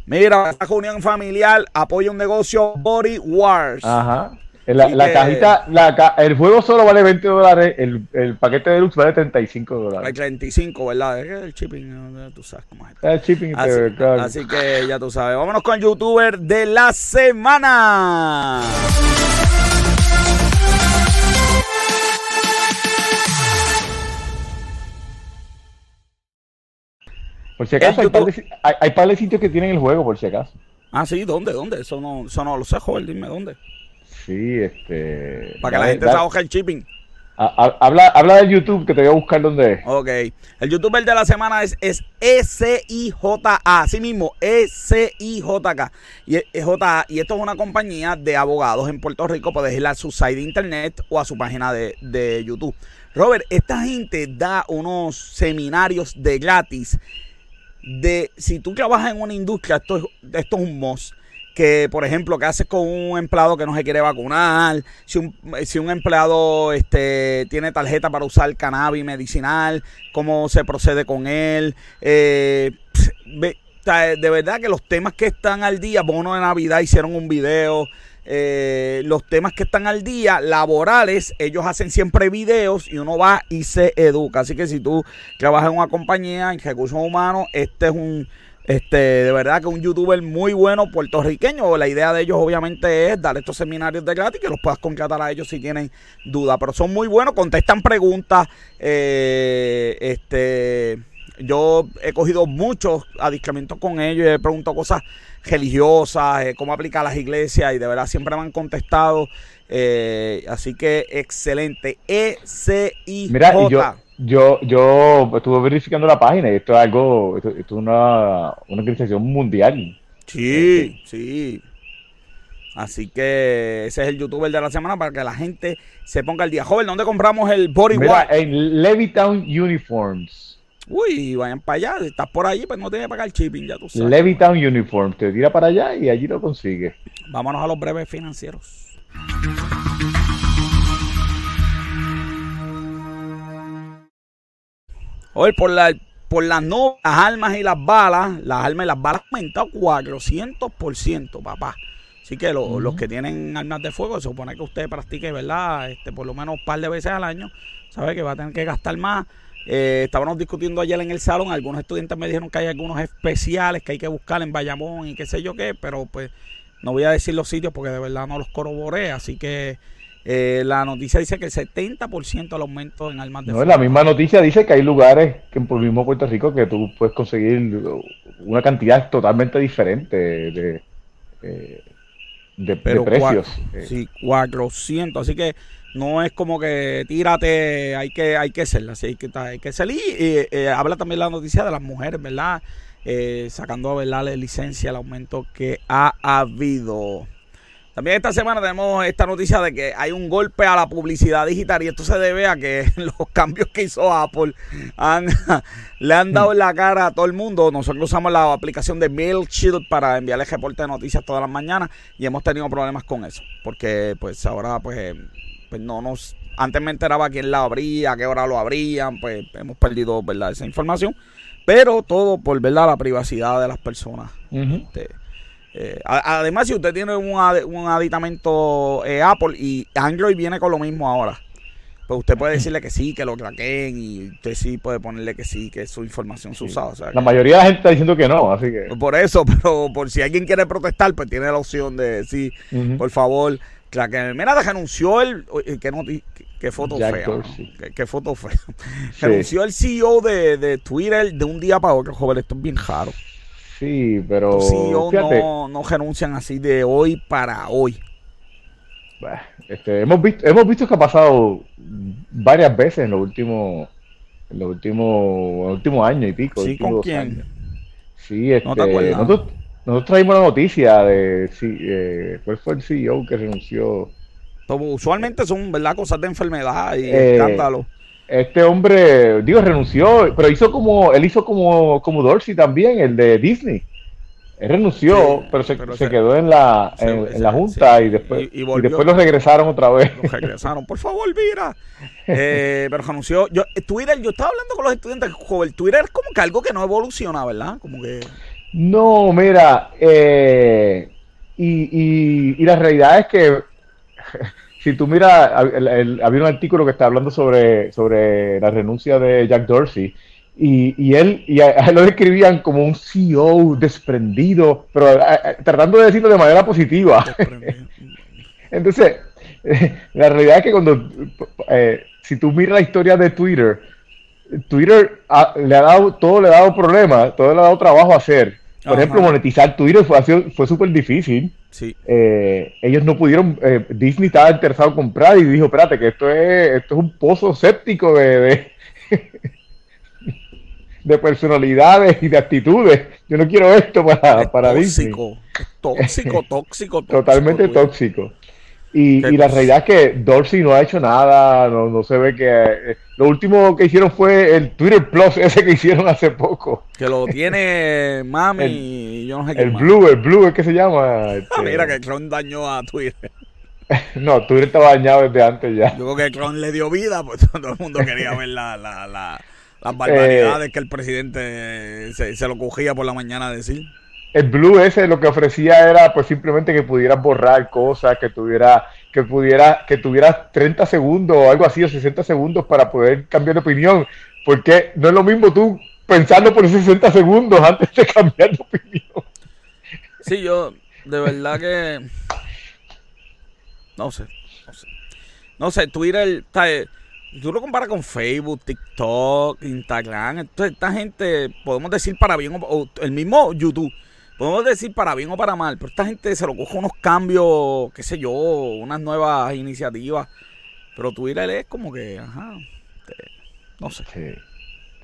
Mira, esta reunión familiar apoya un negocio Body Wars. Ajá. La, cajita, la, el juego solo vale 20 dólares, el, el paquete de Lux vale 35 dólares. Hay 35, ¿verdad? Es el shipping, tú sabes cómo es. El shipping, así, claro. así que ya tú sabes. Vámonos con el youtuber de la semana. Por si acaso, hay par, de, hay, par, de, sitios que tienen el juego, por si acaso. Ah, sí, ¿dónde? ¿Dónde? Eso no, eso no lo sé, joven, dime dónde. Sí, este. Para que la gente trabaje el shipping. habla, habla de YouTube que te voy a buscar dónde es. Ok. El youtuber de la semana es, es S-I-J-A. Así mismo, S-I-J-K. Y, y esto es una compañía de abogados en Puerto Rico. Puedes ir a su site de internet o a su página de, de YouTube. Robert, esta gente da unos seminarios de gratis. De si tú trabajas en una industria, esto, esto es un must que, por ejemplo, qué haces con un empleado que no se quiere vacunar, si un, si un empleado este, tiene tarjeta para usar cannabis medicinal, cómo se procede con él. Eh, de verdad que los temas que están al día, Bono de Navidad hicieron un video. Eh, los temas que están al día, laborales, ellos hacen siempre videos y uno va y se educa. Así que si tú trabajas en una compañía en recursos humanos, este es un este, de verdad que un youtuber muy bueno puertorriqueño. La idea de ellos obviamente es dar estos seminarios de gratis que los puedas contratar a ellos si tienen duda. Pero son muy buenos, contestan preguntas. Eh, este, yo he cogido muchos adiestramientos con ellos he preguntado cosas religiosas, eh, cómo aplicar las iglesias y de verdad siempre me han contestado. Eh, así que excelente. E-C-I-J. Yo, yo, estuve verificando la página y esto es algo, esto, es una, una organización mundial. Sí, sí. Así que ese es el youtuber de la semana para que la gente se ponga al día. Joven, ¿dónde compramos el Body Mira, En Levittown Uniforms. Uy, vayan para allá. Si estás por allí, pues no tienes que pagar shipping, ya tú sabes. Levittown Uniforms. Te tira para allá y allí lo consigues. Vámonos a los breves financieros. Hoy por, la, por las no, las armas y las balas, las armas y las balas han aumentado 400%, papá. Así que los que tienen armas de fuego, se supone que usted practique, ¿verdad? Este, por lo menos un par de veces al año, sabe que va a tener que gastar más. Eh, estábamos discutiendo ayer en el salón, algunos estudiantes me dijeron que hay algunos especiales que hay que buscar en Bayamón y qué sé yo qué, pero pues no voy a decir los sitios porque de verdad no los corroboré, así que eh, la noticia dice que el 70% del aumento en armas de no, La misma noticia dice que hay lugares que por el mismo Puerto Rico que tú puedes conseguir una cantidad totalmente diferente de, eh, de, precios. Eh. sí, 400. Así que no es como que tírate, hay que hay que ser, así que hay que salir. Y habla también la noticia de las mujeres, ¿verdad? sacando a ver la licencia, el aumento que ha habido. También esta semana tenemos esta noticia de que hay un golpe a la publicidad digital y esto se debe a que (laughs) los cambios que hizo Apple le han dado la cara a todo el mundo. Nosotros usamos la aplicación de MailChimp para enviarles reporte de noticias todas las mañanas y hemos tenido problemas con eso. Porque pues ahora pues, pues no nos... Antes me enteraba quién la abría, a qué hora lo abrían, pues hemos perdido ¿verdad? esa información. Pero todo por ¿verdad? la privacidad de las personas. Este, Eh, además, si usted tiene un, un aditamento eh, Apple y Android viene con lo mismo ahora, pues usted puede decirle que sí, que lo craqueen y usted sí puede ponerle que sí, que su información se usada. la mayoría de la gente está diciendo que no, así que... Por eso, (laughs) pero por si alguien quiere protestar, pues tiene la opción de sí, por favor, craqueen. Mira, renunció el... Que no, Qué foto fea. (laughs) Qué, foto fea. Renunció el CEO de, de, Twitter de un día para otro, joven. Esto es bien raro. Sí, pero. Los CEO no, no renuncian así de hoy para hoy. Este, hemos visto hemos visto que ha pasado varias veces en los últimos en los últimos, últimos años y pico. Sí, ¿con quién? Sí, este, nosotros, nosotros, traímos la noticia de sí, eh, cuál fue el CEO que renunció. usualmente son verdad cosas de enfermedad y eh, escándalo. Este hombre, digo, renunció, pero hizo como, él hizo como, como Dorsey también, el de Disney. Él renunció, pero, se, quedó en la, en, la junta y después y, después lo regresaron otra vez. Lo regresaron, por favor, mira. (laughs) Eh, pero renunció. Yo, Twitter, yo estaba hablando con los estudiantes, joven, Twitter es como que algo que no evoluciona, ¿verdad? Como que. No, mira, eh, y, y la realidad es que si tú miras, había un artículo que está hablando sobre, sobre la renuncia de Jack Dorsey y, él, y lo describían como un CEO desprendido, pero tratando de decirlo de manera positiva. (laughs) Entonces, (laughs) la realidad es que cuando, eh, si tú miras la historia de Twitter, Twitter le ha dado, todo le ha dado problemas, todo le ha dado trabajo a hacer. Por ejemplo, monetizar Twitter fue, fue súper difícil. Sí. Eh, ellos no pudieron, eh, Disney estaba interesado en comprar y dijo, espérate, que esto es, esto es un pozo séptico de, de, (laughs) personalidades y de actitudes. Yo no quiero esto para, para Disney. Tóxico, tóxico, tóxico. (laughs) Totalmente tóxico. Y, la realidad es que Dorsey no ha hecho nada, no, se ve que... Eh, lo último que hicieron fue el Twitter Plus, (laughs) ese que hicieron hace poco. Que lo tiene (laughs) Mami y yo no sé qué El Blue, el Blue es que se llama. (laughs) Este... Mira que Clon dañó a Twitter. no, Twitter estaba dañado desde antes ya. Yo creo que Clon le dio vida, pues todo el mundo quería ver la, la, la, las barbaridades eh, que el presidente se, se lo cogía por la mañana a decir el Blue ese lo que ofrecía era pues simplemente que pudieras borrar cosas, que tuviera, que pudiera, que tuvieras 30 segundos o algo así, o 60 segundos para poder cambiar de opinión. Porque no es lo mismo tú pensando por 60 segundos antes de cambiar de opinión. Sí, yo, de verdad que. No sé, no sé. No sé, Twitter. Tú lo comparas con Facebook, TikTok, Instagram. Entonces, esta gente, podemos decir para bien o el mismo YouTube podemos decir para bien o para mal, pero esta gente se lo coge unos cambios, qué sé yo, unas nuevas iniciativas. Pero Twitter es como que, ajá, no sé.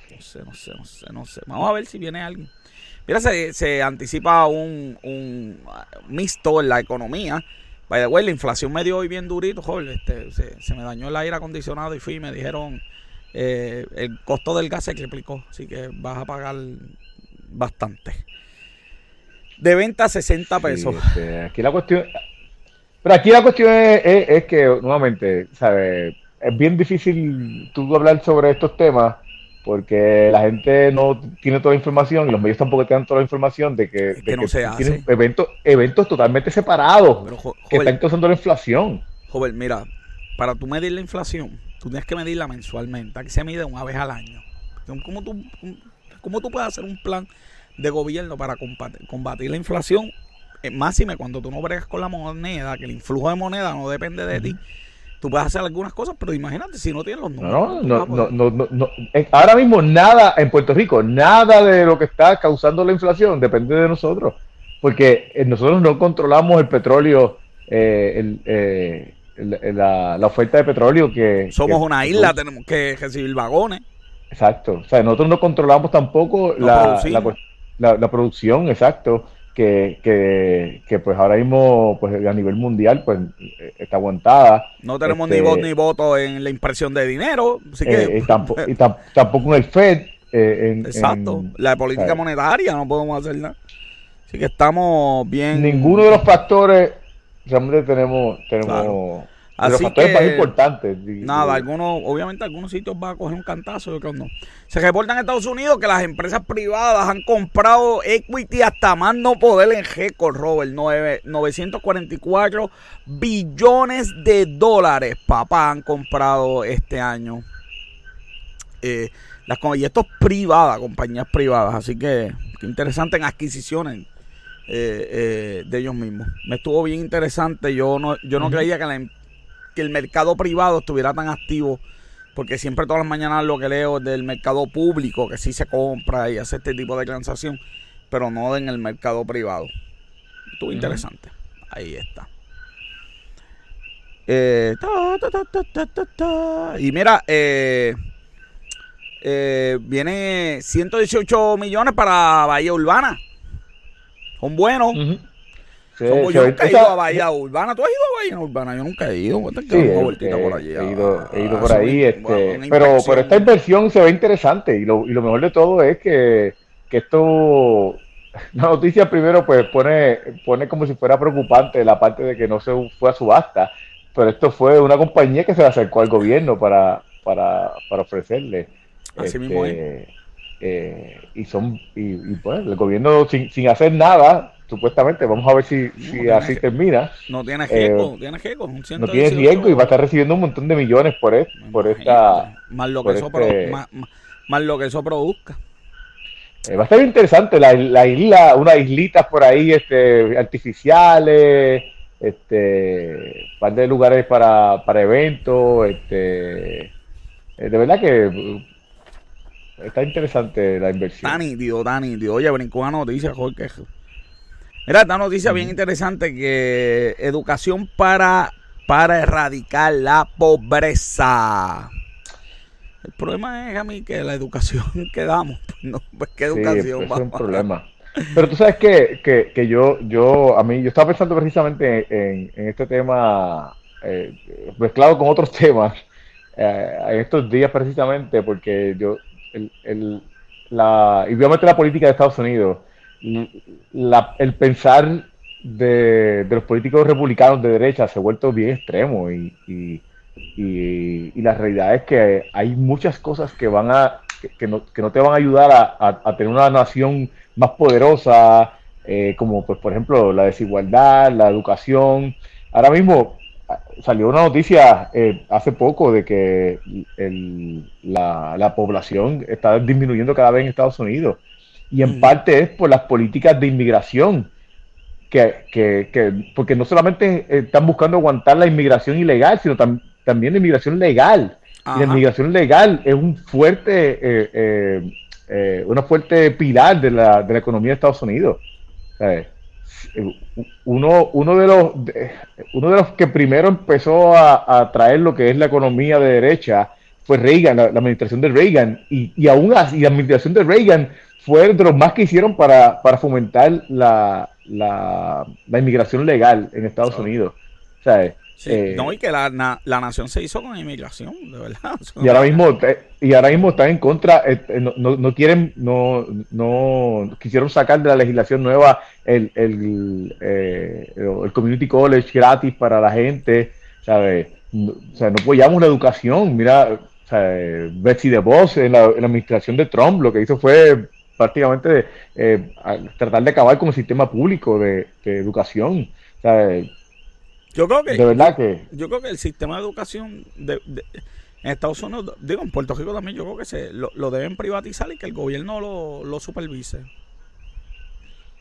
No sé, no sé, no sé, no sé. Vamos a ver si viene alguien. Mira, se, se anticipa un, un mixto en la economía. By the way, la inflación me dio hoy bien durito, joder. Este, se, me dañó el aire acondicionado y fui y me dijeron eh, el costo del gas se triplicó. Así que vas a pagar bastante de venta a 60 pesos. Este, aquí la cuestión. Pero aquí la cuestión es, que, nuevamente, ¿sabes? Es bien difícil tú hablar sobre estos temas porque la gente no tiene toda la información y los medios tampoco tienen toda la información de que, tienen eventos, eventos totalmente separados que están causando la inflación. Joven, mira, para tú medir la inflación, tú tienes que medirla mensualmente. Aquí se mide una vez al año. ¿Cómo tú, cómo tú puedes hacer un plan de gobierno para combatir, la inflación, eh, máxime cuando tú no bregas con la moneda, que el influjo de moneda no depende de ti. Tú puedes hacer algunas cosas, pero imagínate si no tienes los números. No, no, no, no, Ahora mismo nada en Puerto Rico, nada de lo que está causando la inflación depende de nosotros. Porque eh, nosotros no controlamos el petróleo, eh, la, oferta de petróleo que... Somos una isla, tenemos que recibir vagones. Exacto. O sea, nosotros no controlamos tampoco la, la, producción, exacto, que, que, pues ahora mismo pues a nivel mundial pues está aguantada. No tenemos ni voz ni voto en la impresión de dinero, así que... Eh, (laughs) y, tampoco, en el FED. Eh, exacto, la política monetaria no podemos hacer nada. Así que estamos bien... Ninguno de los factores realmente tenemos... tenemos Así los factores más importantes. Nada, algunos, obviamente algunos sitios van a coger un cantazo, yo no. Se reporta en Estados Unidos que las empresas privadas han comprado equity hasta más no poder en G-Core, Robert. 944 billones de dólares, papá, han comprado este año. Eh, las, y esto es privada, compañías privadas. Así que, qué interesante en adquisiciones. Eh, eh, de ellos mismos. Me estuvo bien interesante. Yo no, yo no creía que, em, que, el mercado privado estuviera tan activo, porque siempre todas las mañanas lo que leo es del mercado público, que sí se compra y hace este tipo de transacción, pero no en el mercado privado. Estuvo interesante. Ahí está. Eh, y mira, eh, eh, viene 118 millones para Bahía Urbana. Son buenos. Yo nunca he ido a Bahía Urbana. ¿Tú has ido a Bahía Urbana? Yo nunca he ido. Sí, eh, por allí. He ido, he ido por ahí. Este, pero, pero esta inversión se ve interesante. Y lo, y lo mejor de todo es que, que esto la noticia primero pues pone, pone como si fuera preocupante la parte de que no se fue a subasta, pero esto fue una compañía que se acercó al gobierno para, para, para ofrecerle. Así mismo es. Eh, y son y, pues el gobierno sin, sin, hacer nada supuestamente vamos a ver si, si así termina no tiene riesgo, tiene riesgo no tiene riesgo y va a estar recibiendo un montón de millones por, e, por esta más lo que eso este más, lo que eso produzca eh, va a estar interesante la, la isla unas islitas por ahí este artificiales este par de lugares para, para eventos este eh, de verdad que Está interesante la inversión. Está nítido, está nítido. Oye, brincó una noticia, Jorge. Mira, esta noticia bien interesante que educación para, para erradicar la pobreza. El problema es a mí que la educación (laughs) que damos, no, pues qué educación. Pues, es un problema. Pero tú sabes que, que, que, yo, yo, a mí, yo estaba pensando precisamente en, en este tema eh, mezclado con otros (laughs) temas eh, en estos días precisamente, porque yo el, el, la, y obviamente la política de Estados Unidos, el pensar de, los políticos republicanos de derecha se ha vuelto bien extremo y, y, y, la realidad es que hay muchas cosas que van a que, no, que no, te van a ayudar a, tener una nación más poderosa, eh, como pues por ejemplo la desigualdad, la educación. Ahora mismo salió una noticia eh, hace poco de que la, población está disminuyendo cada vez en Estados Unidos. Y en parte es por las políticas de inmigración. Que, porque no solamente están buscando aguantar la inmigración ilegal, sino también la inmigración legal. Y la inmigración legal es un fuerte, eh, eh, una fuerte pilar de la, de la economía de Estados Unidos uno, uno, de los, uno de los que primero empezó a, traer lo que es la economía de derecha fue Reagan, la, administración de Reagan, y, y aún así, la administración de Reagan fue de los más que hicieron para, fomentar la, la, inmigración legal en Estados Unidos. O sea, eh, no, y que la, la, nación se hizo con inmigración, de verdad. (laughs) Y ahora mismo, y ahora mismo están en contra, eh, eh, no, no, quieren, no, no quisieron sacar de la legislación nueva el, el, el community college gratis para la gente, ¿sabes? o sea, no apoyamos la educación. Mira, o sea, Betsy DeVos en la, en la administración de Trump lo que hizo fue prácticamente tratar de acabar con el sistema público de, de educación. O sea, yo creo que. De verdad que. Yo creo que el sistema de educación de, en Estados Unidos, digo, en Puerto Rico también, yo creo que se lo, deben privatizar y que el gobierno lo, lo supervise.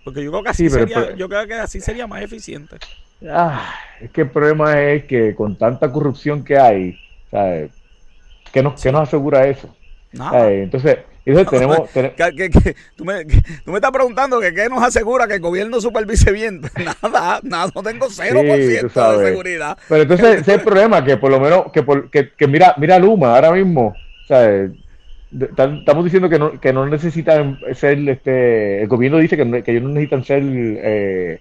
Porque yo creo que así sería, yo creo que así sería más eficiente. Ah, es que el problema es que con tanta corrupción que hay, ¿sabes? ¿Qué nos, ¿qué nos asegura eso? Nada. Entonces, (laughs) tenemos, tú, me, estás preguntando que qué nos asegura que el gobierno supervise bien. (laughs) Nada, nada, no tengo 0% de seguridad. Pero entonces (laughs) ese es el problema, que por lo menos, que, por, que, que mira, mira Luma ahora mismo, estamos diciendo que no, que no necesitan ser, este, el gobierno dice que, que ellos no necesitan ser eh,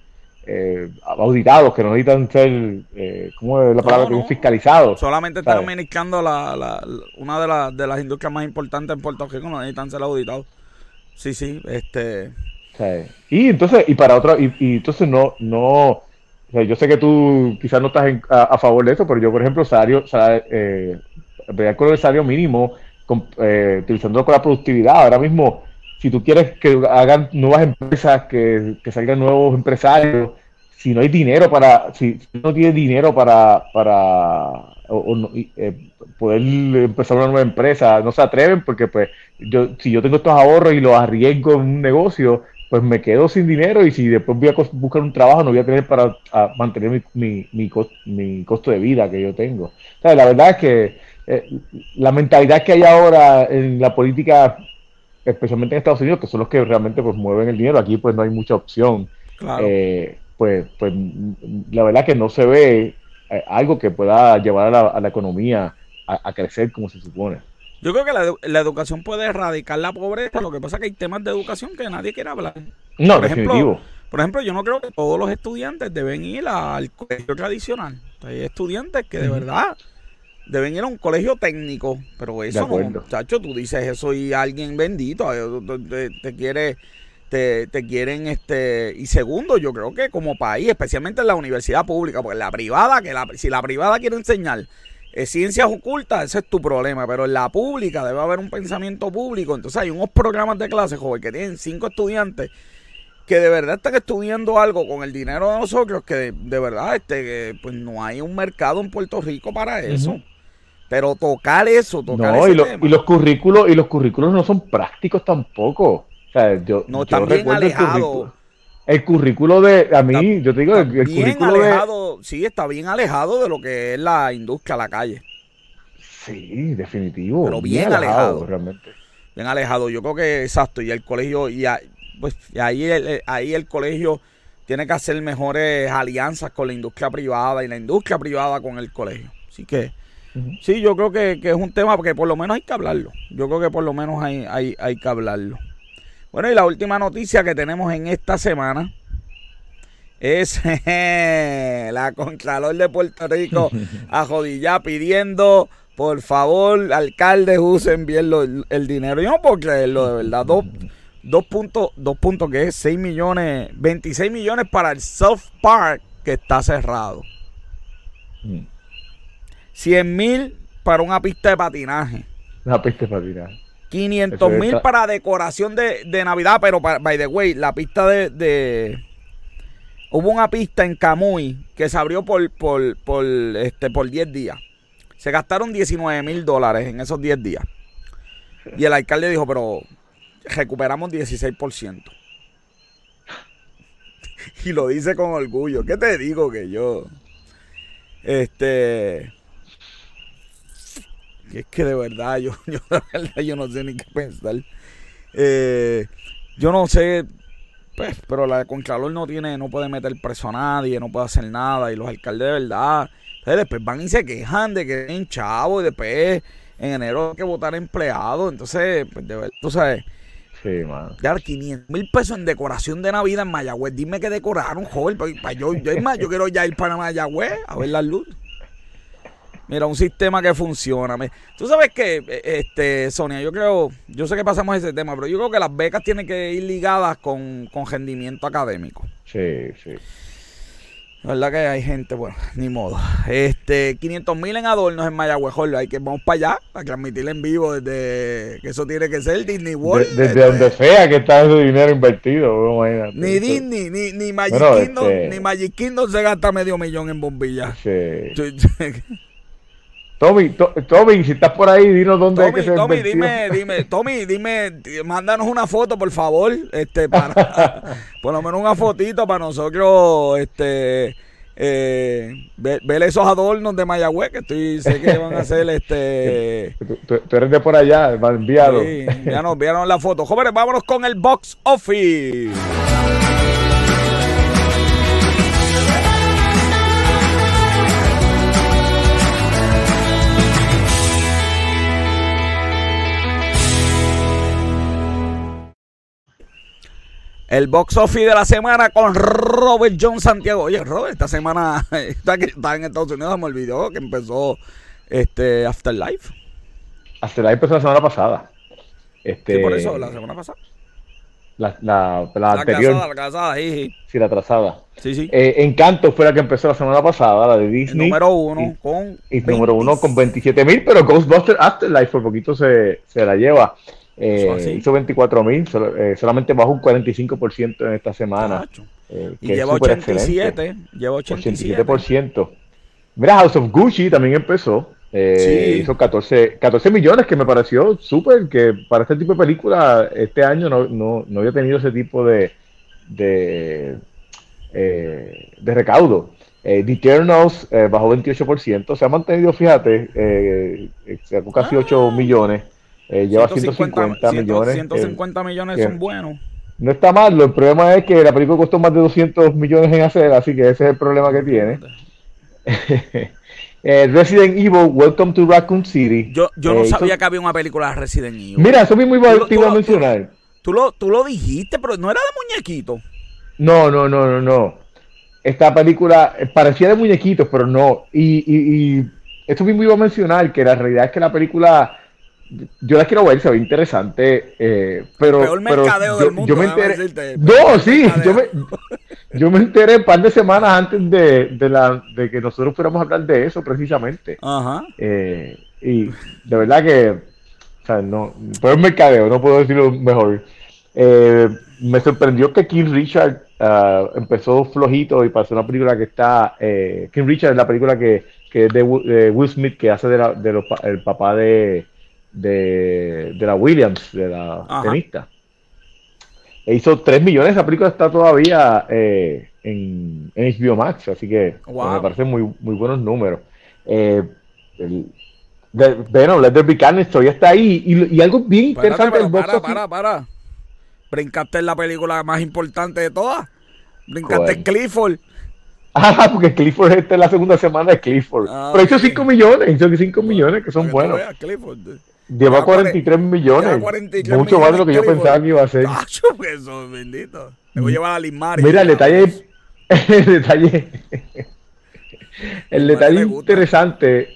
eh, auditados, que no necesitan ser, eh, ¿cómo es la palabra? Fiscalizados. Solamente están administrando la, la, una de, la, de las industrias más importantes en Puerto Rico, no necesitan ser auditados. Sí, sí, este... Y entonces, y para otra, y, entonces no, no, yo sé que tú quizás no estás a, favor de eso, pero yo, por ejemplo, salario, salario eh, con el salario mínimo, eh, utilizándolo con la productividad. Ahora mismo, si tú quieres que hagan nuevas empresas, que, salgan nuevos empresarios, si no hay dinero para, si, no tienes dinero para, para eh, poder empezar una nueva empresa, no se atreven porque pues yo, si yo tengo estos ahorros y los arriesgo en un negocio, pues me quedo sin dinero y si después voy a buscar un trabajo no voy a tener para mantener mi, mi, costo, de vida que yo tengo. la verdad es que eh, la mentalidad que hay ahora en la política, especialmente en Estados Unidos, que son los que realmente pues mueven el dinero, aquí pues no hay mucha opción. Eh, pues, pues la verdad que no se ve eh, algo que pueda llevar a la, economía a crecer como se supone. Yo creo que la, educación puede erradicar la pobreza. Lo que pasa es que hay temas de educación que nadie quiere hablar. No, por definitivo. Ejemplo, por ejemplo, yo no creo que todos los estudiantes deben ir al colegio tradicional. Hay estudiantes que de verdad deben ir a un colegio técnico. Pero eso no, muchacho, tú dices eso y alguien bendito te, quiere te, te, quieren este y segundo yo creo que como país especialmente en la universidad pública porque la privada que la, si la privada quiere enseñar eh, ciencias ocultas, ese es tu problema, pero en la pública debe haber un pensamiento público. Entonces hay unos programas de clase, joven, que tienen cinco estudiantes que de verdad están estudiando algo con el dinero de nosotros, que de, verdad este, pues no hay un mercado en Puerto Rico para eso. Pero tocar eso, tocar no, y, y, los currículos y los currículos no son prácticos tampoco. O sea, yo, no, están bien alejados el currículo de, a mí, yo te digo, el, currículo alejado, sí, está bien alejado de lo que es la industria, la calle. Sí, definitivo. Pero bien, alejado, realmente. Bien alejado, yo creo que exacto, y el colegio, y pues ahí el, ahí el colegio tiene que hacer mejores alianzas con la industria privada y la industria privada con el colegio. Así que, sí, yo creo que, es un tema que por lo menos hay que hablarlo. Yo creo que por lo menos hay, hay, hay que hablarlo. Bueno, y la última noticia que tenemos en esta semana es (laughs) la Contralor de Puerto Rico (laughs) a Jodilla pidiendo, por favor, alcalde, usen bien el dinero. Yo no puedo creerlo, de verdad. Dos, dos puntos, dos puntos que es 6 millones, 26 millones para el South Park que está cerrado. 100 mm. mil para una pista de patinaje. Una pista de patinaje. 500 mil para decoración de, Navidad, pero by the way, la pista de, Hubo una pista en Camuy que se abrió por, por, por, este, por 10 días. Se gastaron 19 mil dólares en esos 10 días. Y el alcalde dijo, pero recuperamos 16%. (laughs) y lo dice con orgullo. ¿Qué te digo que yo? Este es que de verdad, yo, (laughs) yo, yo no sé ni qué pensar. Eh, yo no sé, pues, pero la de Contralor no tiene, no puede meter preso a nadie, no puede hacer nada. Y los alcaldes de verdad, después van y se quejan de que tienen chavo y después en enero hay que votar empleados. Entonces, pues, de verdad, tú sabes. Sí, mano. Ya 500 mil pesos en decoración de Navidad en Mayagüez. Dime que decoraron, joven. Para, yo, yo, yo quiero ya ir para Mayagüez a ver la luz. Mira, un sistema que funciona. Tú sabes que, eh, este, Sonia, yo creo, yo sé que pasamos ese tema, pero yo creo que las becas tienen que ir ligadas con, rendimiento académico. Sí, sí. La verdad que hay gente, bueno, ni modo. Este, 500 mil en adornos en Mayagüez, hay que vamos para allá, a transmitir en vivo desde, que eso tiene que ser Disney World. desde este. donde sea que está ese dinero invertido, Ni Disney, ni, ni Magic Kingdom, este ni Magic Kingdom se gasta medio millón en bombillas. Sí. Tommy, Tommy, si estás por ahí, dinos dónde es que se Tommy, dime, dime, Tommy, dime, mándanos una foto, por favor, este, para, (laughs) por lo menos una fotito para nosotros, este, eh, ver, esos adornos de Mayagüez, que estoy, sé que van a hacer, este... (laughs) Tú, eres de por allá, envíalo. Sí, envíanos, envíanos la foto. Jóvenes, vámonos con el box office. El box office de la semana con Robert John Santiago. Oye, Robert, esta semana (laughs) está, en Estados Unidos, me olvidó que empezó este Afterlife. Afterlife empezó la semana pasada. Este, por eso, la semana pasada. La, la, la anterior. Casada, la casada, sí, sí. Sí, la trazada. Sí, sí. Eh, Encanto fue la que empezó la semana pasada, la de el Disney. número uno con. Y número uno con 27 mil, pero Ghostbusters Afterlife por poquito se, se la lleva. Eh, hizo 24 mil, solamente bajó un 45% en esta semana. Eh, Y que es lleva súper excelente. 87. Lleva 87. 87%. Mira, House of Gucci también empezó. eh, Sí. Hizo 14, 14 millones, que me pareció súper, que para este tipo de película este año no, no, no había tenido ese tipo de, de, eh, de recaudo. Eh, The Eternals eh, bajó 28%, se ha mantenido, fíjate, eh, eh, casi 8 millones, eh, lleva 150 millones. 150 millones eh, son buenos. no está mal, el problema es que la película costó más de 200 millones en hacer, así que ese es el problema que tiene. (laughs) Eh, Resident Evil, Welcome to Raccoon City. Yo, yo no Eh, sabía que había una película de Resident Evil. Mira, eso mismo Tú iba, tú iba a lo- mencionar. Tú lo, tú lo dijiste, pero no era de muñequito. No, no, no, no, no. Esta película parecía de muñequitos, pero no. Y, y, y esto mismo iba a mencionar que la realidad es que la película, yo la quiero ver, se ve interesante, eh, pero, Peor pero mercadeo yo, del mundo, yo me déjame enteré. decirte. No, sí, yo me, yo me enteré un par de semanas antes de, de, la, de que nosotros fuéramos a hablar de eso precisamente. Ajá. Eh, y de verdad que, o sea, no, peor mercadeo, no puedo decirlo mejor. Eh, me sorprendió que King Richard ah, empezó flojito y pasó una película que está. Eh, King Richard es la película que, que es de, Wi- de Will Smith, que hace de, la, de los el papá de, de, de la Williams, de la Ajá. tenista. E hizo 3 millones, esa película está todavía eh, en, en HBO Max, así que Wow. me parecen muy, muy buenos números. Eh, el, de, bueno, Let There Be Carnage todavía está ahí. Y, y algo bien interesante del box para, para, para. Brincaste en la película más importante de todas. Brincaste en Clifford. (laughs) Ah, porque Clifford esta es la segunda semana de Clifford. Ah, Pero hizo ok. 5 millones, hizo 5 millones, que son buenos. veas, Clifford. Lleva Lleva 43 millones. lleva 43 mucho más de lo que yo pensaba que iba a ser. Tacho, que eso, bendito. Me voy a llevar a Limari. Mira, (laughs) el detalle, el detalle, el detalle interesante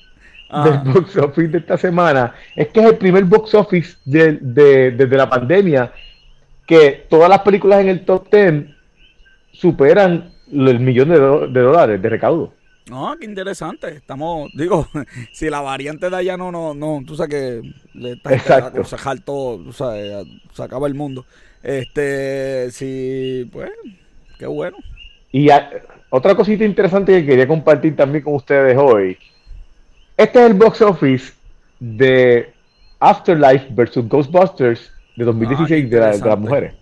Ajá. del box office de esta semana es que es el primer box office de- de- desde la pandemia que todas las películas en el top 10 superan el millón de dólares de recaudo. No, qué interesante. Estamos, digo, (laughs) si la variante de allá no, no, no, tú sabes que le está sacar todo, tú sabes, se acaba el mundo. Este, sí, pues, qué bueno. Y a- otra cosita interesante que quería compartir también con ustedes hoy. Este es el box office de Afterlife versus Ghostbusters de 2016 Ah, de, la- de las mujeres.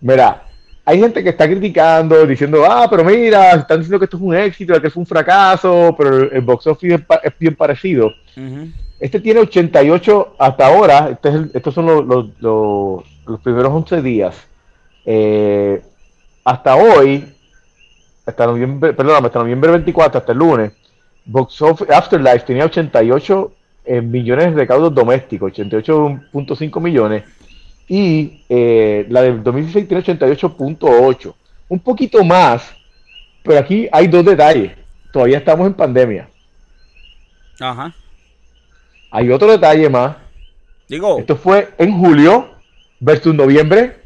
Mira, hay gente que está criticando, diciendo, ah, pero mira, están diciendo que esto es un éxito, que es un fracaso, pero el, box office es, bien parecido. Ujú. Este tiene 88 hasta ahora. Este es el- estos son los, los- los- los primeros 11 días. Eh, hasta hoy, hasta noviembre, perdón, hasta noviembre 24, hasta el lunes, Box Office Afterlife tenía 88 eh, millones de recaudos domésticos, 88.5 millones. Y eh, la del 2016 tiene 88.8. Un poquito más, pero aquí hay dos detalles. Todavía estamos en pandemia. Ajá. Hay otro detalle más. Digo, Esto fue en julio versus noviembre.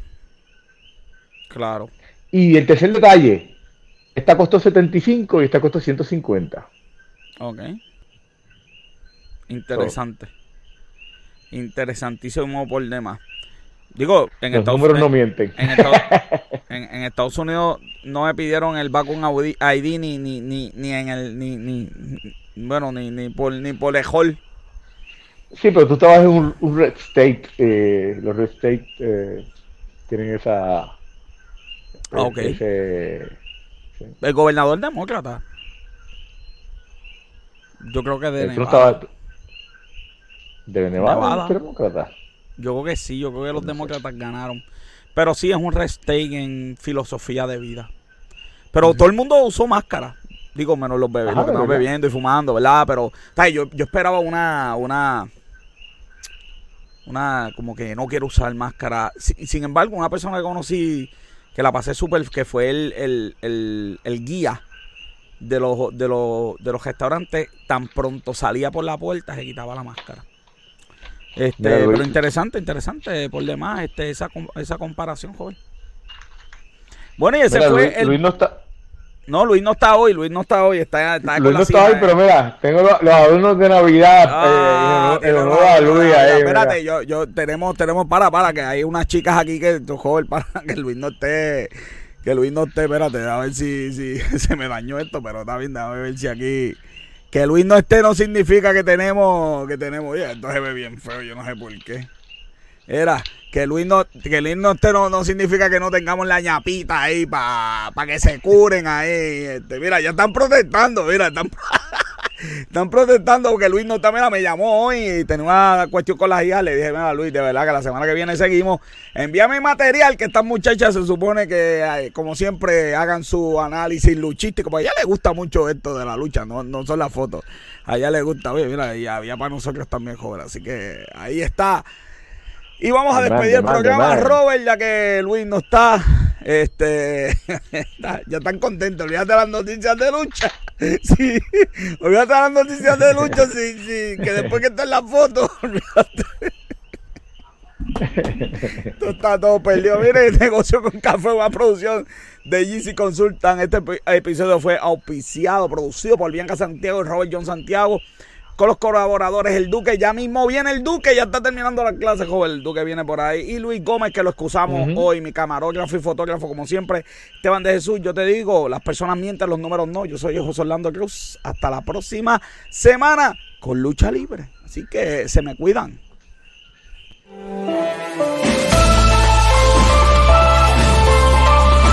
claro. Y el tercer detalle, esta costó 75 y esta costó 150. Ok. Interesante. Interesantísimo por demás. Digo, en Los Estados, números en- no mienten. en Estados, (laughs) en, en Estados Unidos no me pidieron el Vacun ID ni, ni, ni, ni en el ni, ni bueno ni, ni por ni por lejol. Sí, pero tú estabas en un, un red state. eh, los red state eh, tienen esa. Ah, ok. ese- El gobernador demócrata. Yo creo que de eh, Nevada. estabas- de Nevada, Nevada. ¿tú eres demócrata? Yo creo que sí, yo creo que los demócratas ganaron. Pero sí es un restake en filosofía de vida. Pero todo el mundo usó máscara. Digo, menos los bebés, Ajá, los que estaban bebiendo y fumando, ¿verdad? Pero, ¿sabes? Yo, yo esperaba una, una, una, como que no quiero usar máscara. Sin, sin embargo, una persona que conocí, que la pasé súper, que fue el, el, el, el guía de los, de, los, de los restaurantes, tan pronto salía por la puerta, se quitaba la máscara. Este, pero interesante, interesante por demás este, esa, esa comparación, joven. Bueno, y ese fue el... Luis no está... No, Luis no está hoy, Luis no está hoy, está, está Luis no está hoy, pero mira, tengo los, los adornos de Navidad ah, eh, en honor a Luis ahí. Espérate, yo, yo tenemos, tenemos para, para, que hay unas chicas aquí que, joven, (laughs) para que Luis no esté, que Luis no esté, espérate, a ver si, si (laughs) se me dañó esto, pero está bien, déjame ver si aquí, que Luis no esté no significa que tenemos, que tenemos, oye, esto se ve bien feo, yo no sé por qué. Era que Luis no, que Luis no esté no, significa que no tengamos la ñapita ahí para pa que se curen ahí. Este, mira, ya están protestando, mira, están, (laughs) están protestando porque Luis no mira, me llamó hoy y tenía una cuestión con las hijas. Le dije, mira, Luis, de verdad que la semana que viene seguimos. Envíame material que estas muchachas se supone que, como siempre, hagan su análisis luchístico. Porque a ella le gusta mucho esto de la lucha, no, no son las fotos. A ella le gusta, mira, y había para nosotros también, joven. Así que ahí está. Y vamos a despedir el programa, Robert, ya que Luis no está. Este, (laughs) ya están contentos. Olvídate las noticias de lucha. (laughs) Sí, olvídate las noticias de lucha. Sí, sí, que después que está en la foto, (laughs) olvídate. Esto está todo perdido. Mire, el negocio con café, una producción de GC Consultan. Este episodio fue auspiciado, producido por Bianca Santiago y Robert John Santiago con los colaboradores. El Duque, ya mismo viene el Duque, ya está terminando la clase, joven. El Duque viene por ahí. Y Luis Gómez, que lo excusamos hoy, mi camarógrafo y fotógrafo, como siempre. Esteban de Jesús, yo te digo, las personas mienten, los números no. Yo soy José Orlando Cruz. Hasta la próxima semana con lucha libre. Así que se me cuidan.